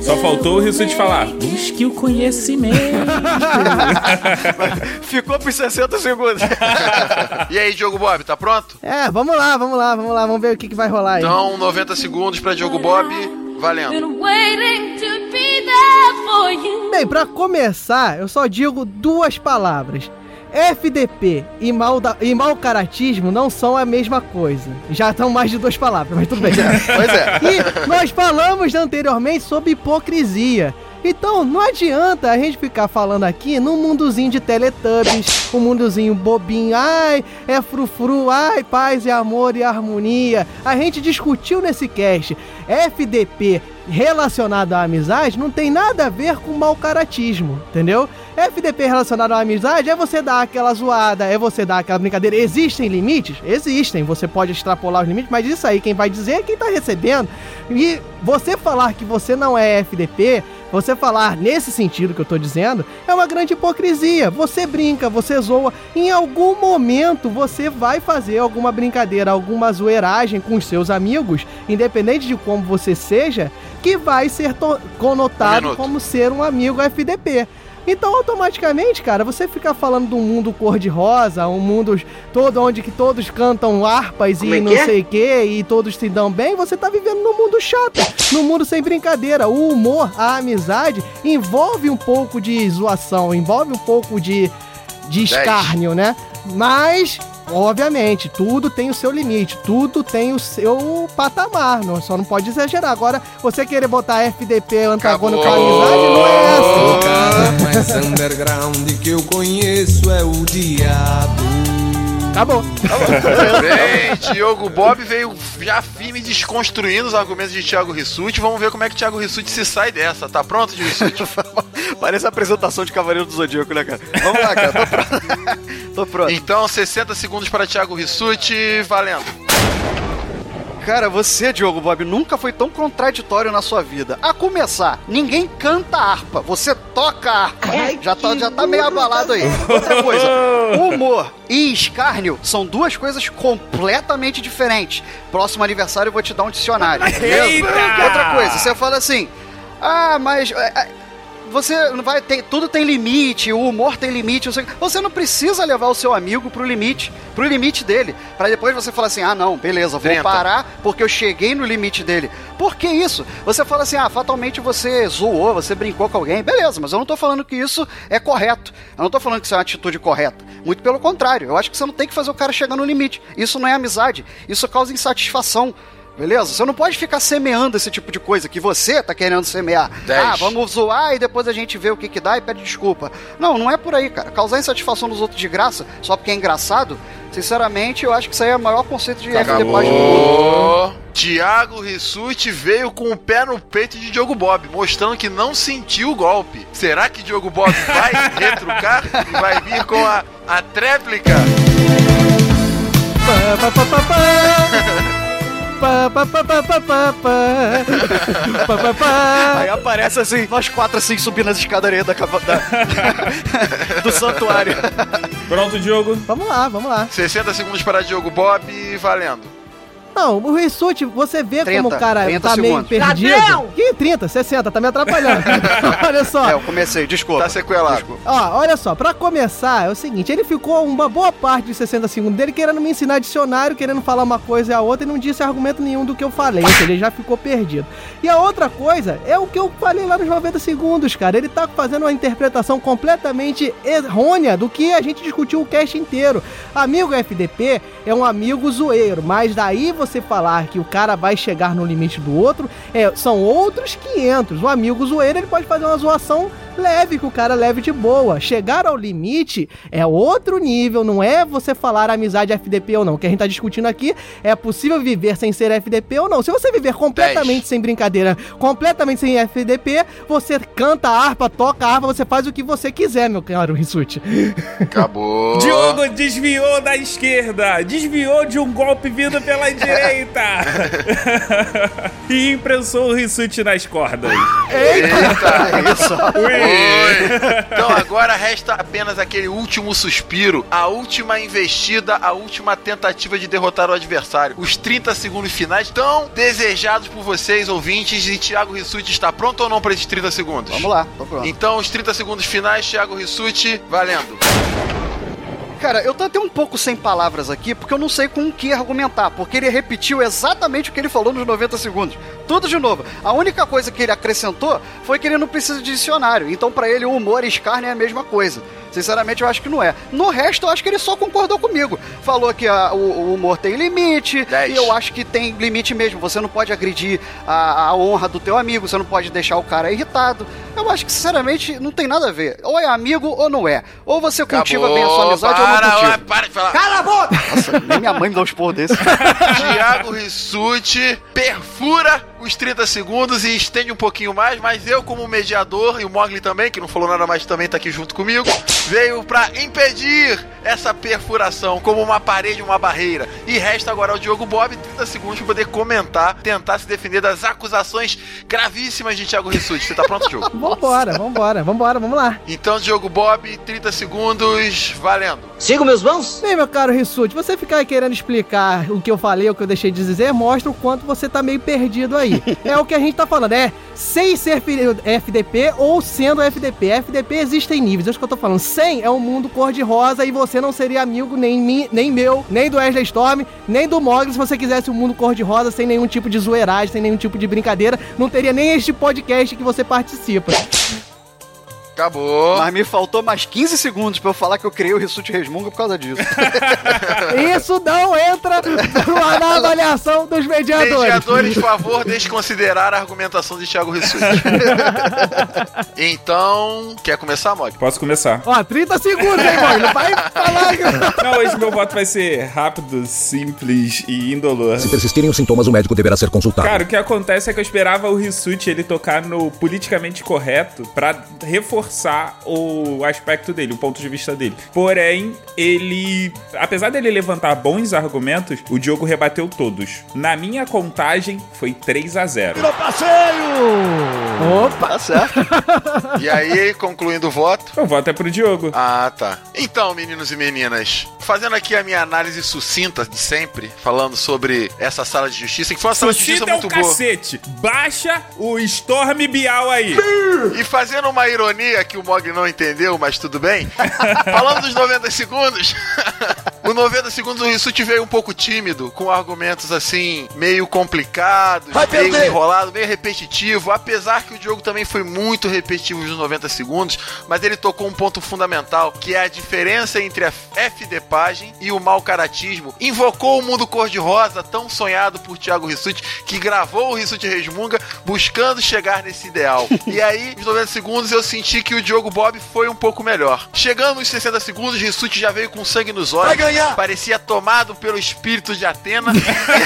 Só faltou o Rissuti falar. Busque o conhecimento. Ficou por 60 segundos. E aí, Diogo Bob, tá pronto? É, vamos lá, vamos lá, vamos lá, vamos ver o que, que vai rolar aí. Então, 90 segundos pra Diogo Bob, valendo. Bem, pra começar, eu só digo duas palavras. FDP e, malda, e mau caratismo não são a mesma coisa. Já estão mais de duas palavras, mas tudo bem. Pois é. E nós falamos anteriormente sobre hipocrisia. Então, não adianta a gente ficar falando aqui num mundozinho de Teletubbies, um mundozinho bobinho, ai, é frufru, ai, paz e amor e harmonia. A gente discutiu nesse cast. FDP relacionado à amizade não tem nada a ver com mau caratismo, entendeu? FDP relacionado à amizade é você dar aquela zoada, é você dar aquela brincadeira. Existem limites? Existem. Você pode extrapolar os limites, mas isso aí quem vai dizer é quem tá recebendo. E você falar que você não é FDP, você falar nesse sentido que eu tô dizendo, é uma grande hipocrisia. Você brinca, você zoa. Em algum momento você vai fazer alguma brincadeira, alguma zoeiragem com os seus amigos, independente de como você seja, que vai ser conotado como ser um amigo FDP. Então, automaticamente, cara, você fica falando de um mundo cor-de-rosa, um mundo todo onde que todos cantam harpas Como e é não que é? sei o que, e todos se dão bem, você tá vivendo num mundo chato, num mundo sem brincadeira. O humor, a amizade, envolve um pouco de zoação, envolve um pouco de, de escárnio, né? Mas, obviamente, tudo tem o seu limite, tudo tem o seu patamar, não, só não pode exagerar. Agora, você querer botar FDP antagônico com a amizade, não é essa. Mais underground que eu conheço é o diabo. Acabou. Bem, Diogo Bob veio já firme desconstruindo os argumentos de Thiago Rissuti. Vamos ver como é que Thiago Rissuti se sai dessa. Tá pronto, Diogo Rissuti? Parece a apresentação de Cavaleiro do Zodíaco, né, cara? Vamos lá, cara. Tô pronto. Tô pronto. Então, 60 segundos para Thiago Rissuti, valendo. Cara, você, Diogo Bob, nunca foi tão contraditório na sua vida. A começar, ninguém canta harpa, você toca harpa. já, tá, já tá meio abalado aí. Outra coisa, humor e escárnio são duas coisas completamente diferentes. Próximo aniversário eu vou te dar um dicionário, beleza? Outra coisa, você fala assim, ah, mas... você não vai ter. Tudo tem limite, o humor tem limite. Você, você não precisa levar o seu amigo pro limite, pro limite dele. Pra depois você falar assim: ah, não, beleza, vou Tenta. parar porque eu cheguei no limite dele. Por que isso? Você fala assim: ah, fatalmente você zoou, você brincou com alguém. Beleza, mas eu não tô falando que isso é correto. Eu não tô falando que isso é uma atitude correta. Muito pelo contrário, eu acho que você não tem que fazer o cara chegar no limite. Isso não é amizade. Isso causa insatisfação. Beleza? Você não pode ficar semeando esse tipo de coisa que você tá querendo semear. Dez. Ah, vamos zoar e depois a gente vê o que que dá e pede desculpa. Não, não é por aí, cara. Causar insatisfação dos outros de graça, só porque é engraçado, sinceramente, eu acho que isso aí é o maior conceito de FD Paz do mundo. Ô, Thiago Rissuti veio com o pé no peito de Diogo Bob, mostrando que não sentiu o golpe. Será que Diogo Bob vai retrucar e vai vir com a, a tréplica? Aí aparece assim, nós quatro assim subindo as escadarias da, da- do santuário. Pronto, Diogo? Vamos lá, vamos lá. 60 segundos para Diogo Bob, valendo. Não, o Rissuti, você vê 30, como o cara 30 tá meio segundos. perdido. Ladrão! Que 30, 60, tá me atrapalhando. olha só. É, eu comecei, desculpa. Tá sequelado. Desculpa. Ó, olha só, pra começar, é o seguinte, ele ficou uma boa parte de 60 segundos dele querendo me ensinar dicionário, querendo falar uma coisa e a outra, e não disse argumento nenhum do que eu falei, seja, ele já ficou perdido. E a outra coisa é o que eu falei lá nos 90 segundos, cara, ele tá fazendo uma interpretação completamente errônea do que a gente discutiu o cast inteiro. Amigo FDP é um amigo zoeiro, mas daí você falar que o cara vai chegar no limite do outro, é, são outros 500. O amigo zoeiro, ele pode fazer uma zoação leve, que o cara leve de boa. Chegar ao limite é outro nível, não é você falar amizade FDP ou não. O que a gente tá discutindo aqui é possível viver sem ser FDP ou não. Se você viver completamente sem brincadeira, completamente sem FDP, você canta a harpa, toca a harpa, você faz o que você quiser, meu caro Rissuti. Acabou. Diogo desviou da esquerda, desviou de um golpe vindo pela direita e imprensou o Rissuti nas cordas. Eita! Isso. Então agora resta apenas aquele último suspiro, a última investida, a última tentativa de derrotar o adversário. Os 30 segundos finais tão desejados por vocês, ouvintes, e Thiago Rissuti está pronto ou não para esses 30 segundos? Vamos lá, tô pronto. Então, os 30 segundos finais, Thiago Rissuti, valendo. Cara, eu tô até um pouco sem palavras aqui, porque eu não sei com o que argumentar, porque ele repetiu exatamente o que ele falou nos 90 segundos. Tudo de novo. A única coisa que ele acrescentou foi que ele não precisa de dicionário. Então, pra ele, o humor e escárnio é a mesma coisa. Sinceramente, eu acho que não é. No resto, eu acho que ele só concordou comigo. Falou que a- o, o humor tem limite, e eu acho que tem limite mesmo. Você não pode agredir a, a honra do teu amigo, você não pode deixar o cara irritado. Eu acho que, sinceramente, não tem nada a ver. Ou é amigo ou não é. Ou você cultiva bem a sua amizade ou não para, cultiva. para de falar. Cala a boca! Nossa, nem minha mãe me dá um esporro desse. Tiago Rissuti perfura os 30 segundos e estende um pouquinho mais, mas eu, como mediador, e o Mogli também, que não falou nada mais também tá aqui junto comigo, veio pra impedir essa perfuração como uma parede, uma barreira. E resta agora ao Diogo Bob 30 segundos pra poder comentar, tentar se defender das acusações gravíssimas de Thiago Rissuti. Você tá pronto, Diogo? Vambora, vambora, vambora, vamos lá. Então, Diogo Bob, 30 segundos, valendo. Sigo meus mãos? Bem, meu caro Rissuti, você ficar aí querendo explicar o que eu falei, o que eu deixei de dizer, mostra o quanto você tá meio perdido aí. é o que a gente tá falando, é sem ser FDP ou sendo FDP. FDP existem níveis, é isso que eu tô falando. Sem é um mundo cor-de-rosa e você não seria amigo nem, nem meu, nem do Wesley Storm, nem do Mogli se você quisesse um mundo cor-de-rosa sem nenhum tipo de zoeiragem, sem nenhum tipo de brincadeira. Não teria nem este podcast que você participa. Acabou. Mas me faltou mais 15 segundos pra eu falar que eu criei o Rissuti Resmunga por causa disso. Isso não entra na avaliação dos mediadores. Mediadores, por favor, deixe considerar a argumentação de Thiago Rissuti. então, quer começar, Mogli? Posso começar? Ó, 30 segundos, hein, mano? Não vai falar que... Não, hoje meu voto vai ser rápido, simples e indolor. Se persistirem os sintomas, o médico deverá ser consultado. Cara, o que acontece é que eu esperava o Rissuti ele tocar no politicamente correto pra reforçar o aspecto dele, o ponto de vista dele. Porém, ele, apesar dele levantar bons argumentos, o Diogo rebateu todos. Na minha contagem, foi 3 a 0 Virou Opa! Tá certo. E aí, concluindo o voto? O voto é pro Diogo. Ah, tá. Então, meninos e meninas, fazendo aqui a minha análise sucinta de sempre, falando sobre essa sala de justiça, que foi uma sala de justiça Sucinta é um muito boa. cacete. Baixa o Storm Bial aí. E fazendo uma ironia que o Mog não entendeu, mas tudo bem. Falando dos 90 segundos. O 90 segundos o Rissuti veio um pouco tímido, com argumentos assim, meio complicados, Vai meio perder. enrolado, meio repetitivo. Apesar que o jogo também foi muito repetitivo nos 90 segundos, mas ele tocou um ponto fundamental, que é a diferença entre a FD Pagem e o mau caratismo. Invocou o mundo cor-de-rosa, tão sonhado por Thiago Rissuti, que gravou o Rissuti Resmunga buscando chegar nesse ideal. E aí, nos 90 segundos, eu senti que o Diogo Bob foi um pouco melhor. Chegando nos 60 segundos, Rissuti já veio com sangue nos olhos. Vai ganhar. Parecia tomado pelo espírito de Atena.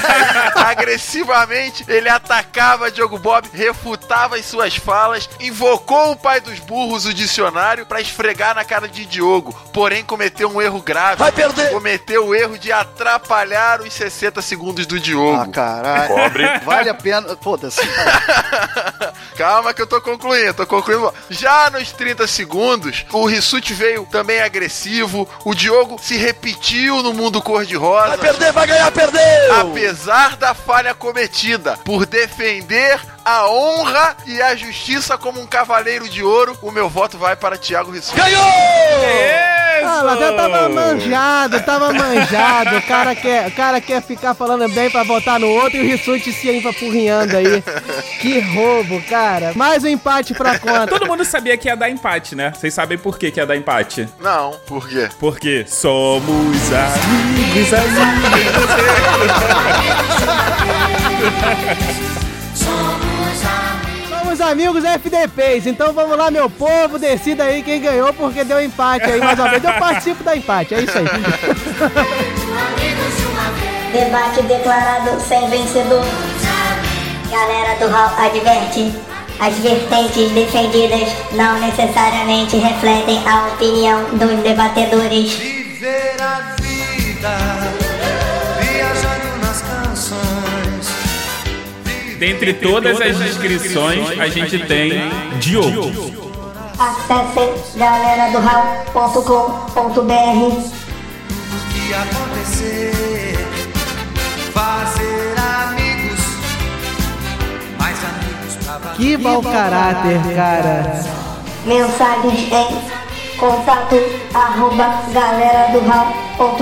Agressivamente, ele atacava Diogo Bob, refutava as suas falas, invocou o pai dos burros, o dicionário, pra esfregar na cara de Diogo. Porém, cometeu um erro grave. Vai perder. Cometeu o erro de atrapalhar os 60 segundos do Diogo. Ah, caralho. Pobre. Vale a pena. Foda-se. Calma que eu tô concluindo, tô concluindo. Já nos 30 segundos, o Rissuti veio também agressivo, o Diogo se repetiu no mundo cor-de-rosa. Vai perder, vai ganhar, perdeu! Apesar da falha cometida, por defender a honra e a justiça como um cavaleiro de ouro, o meu voto vai para Thiago Rissuti. Ganhou! Ah, mas já tava manjado, tava manjado. O cara quer, o cara quer ficar falando bem pra votar no outro e o Rissuti se empurrinhando aí. Que roubo, cara. Mais um empate pra conta. Todo mundo sabia que ia dar empate, né? Vocês sabem por que, que ia dar empate? Não, por quê? Porque somos amigos, Somos amigos FDPs, então vamos lá, meu povo, decida aí quem ganhou, porque deu empate aí mais uma vez. Eu participo da empate, é isso aí. Debate declarado sem vencedor. Galera do Hall adverte. As vertentes defendidas não necessariamente refletem a opinião dos debatedores. Viver a vida, Dentre todas as inscrições, a gente tem Diogo. Acessem galera do Hall.com.br. que acontecer. Fazer amigos, mais amigos pra valer. Que mau caráter, cara. Mensagens em Contato arroba galera do hall.com.br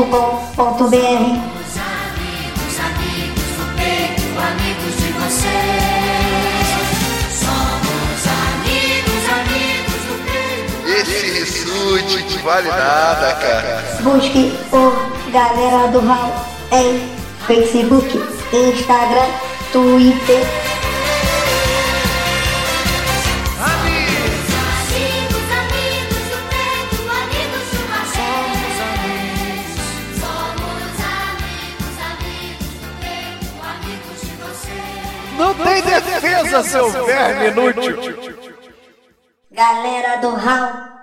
Esse Rissuti não vale nada, cara. Busque por Galera do Hall em Facebook, Instagram, Twitter. Não tem defesa, seu verme inútil. Galera do Hall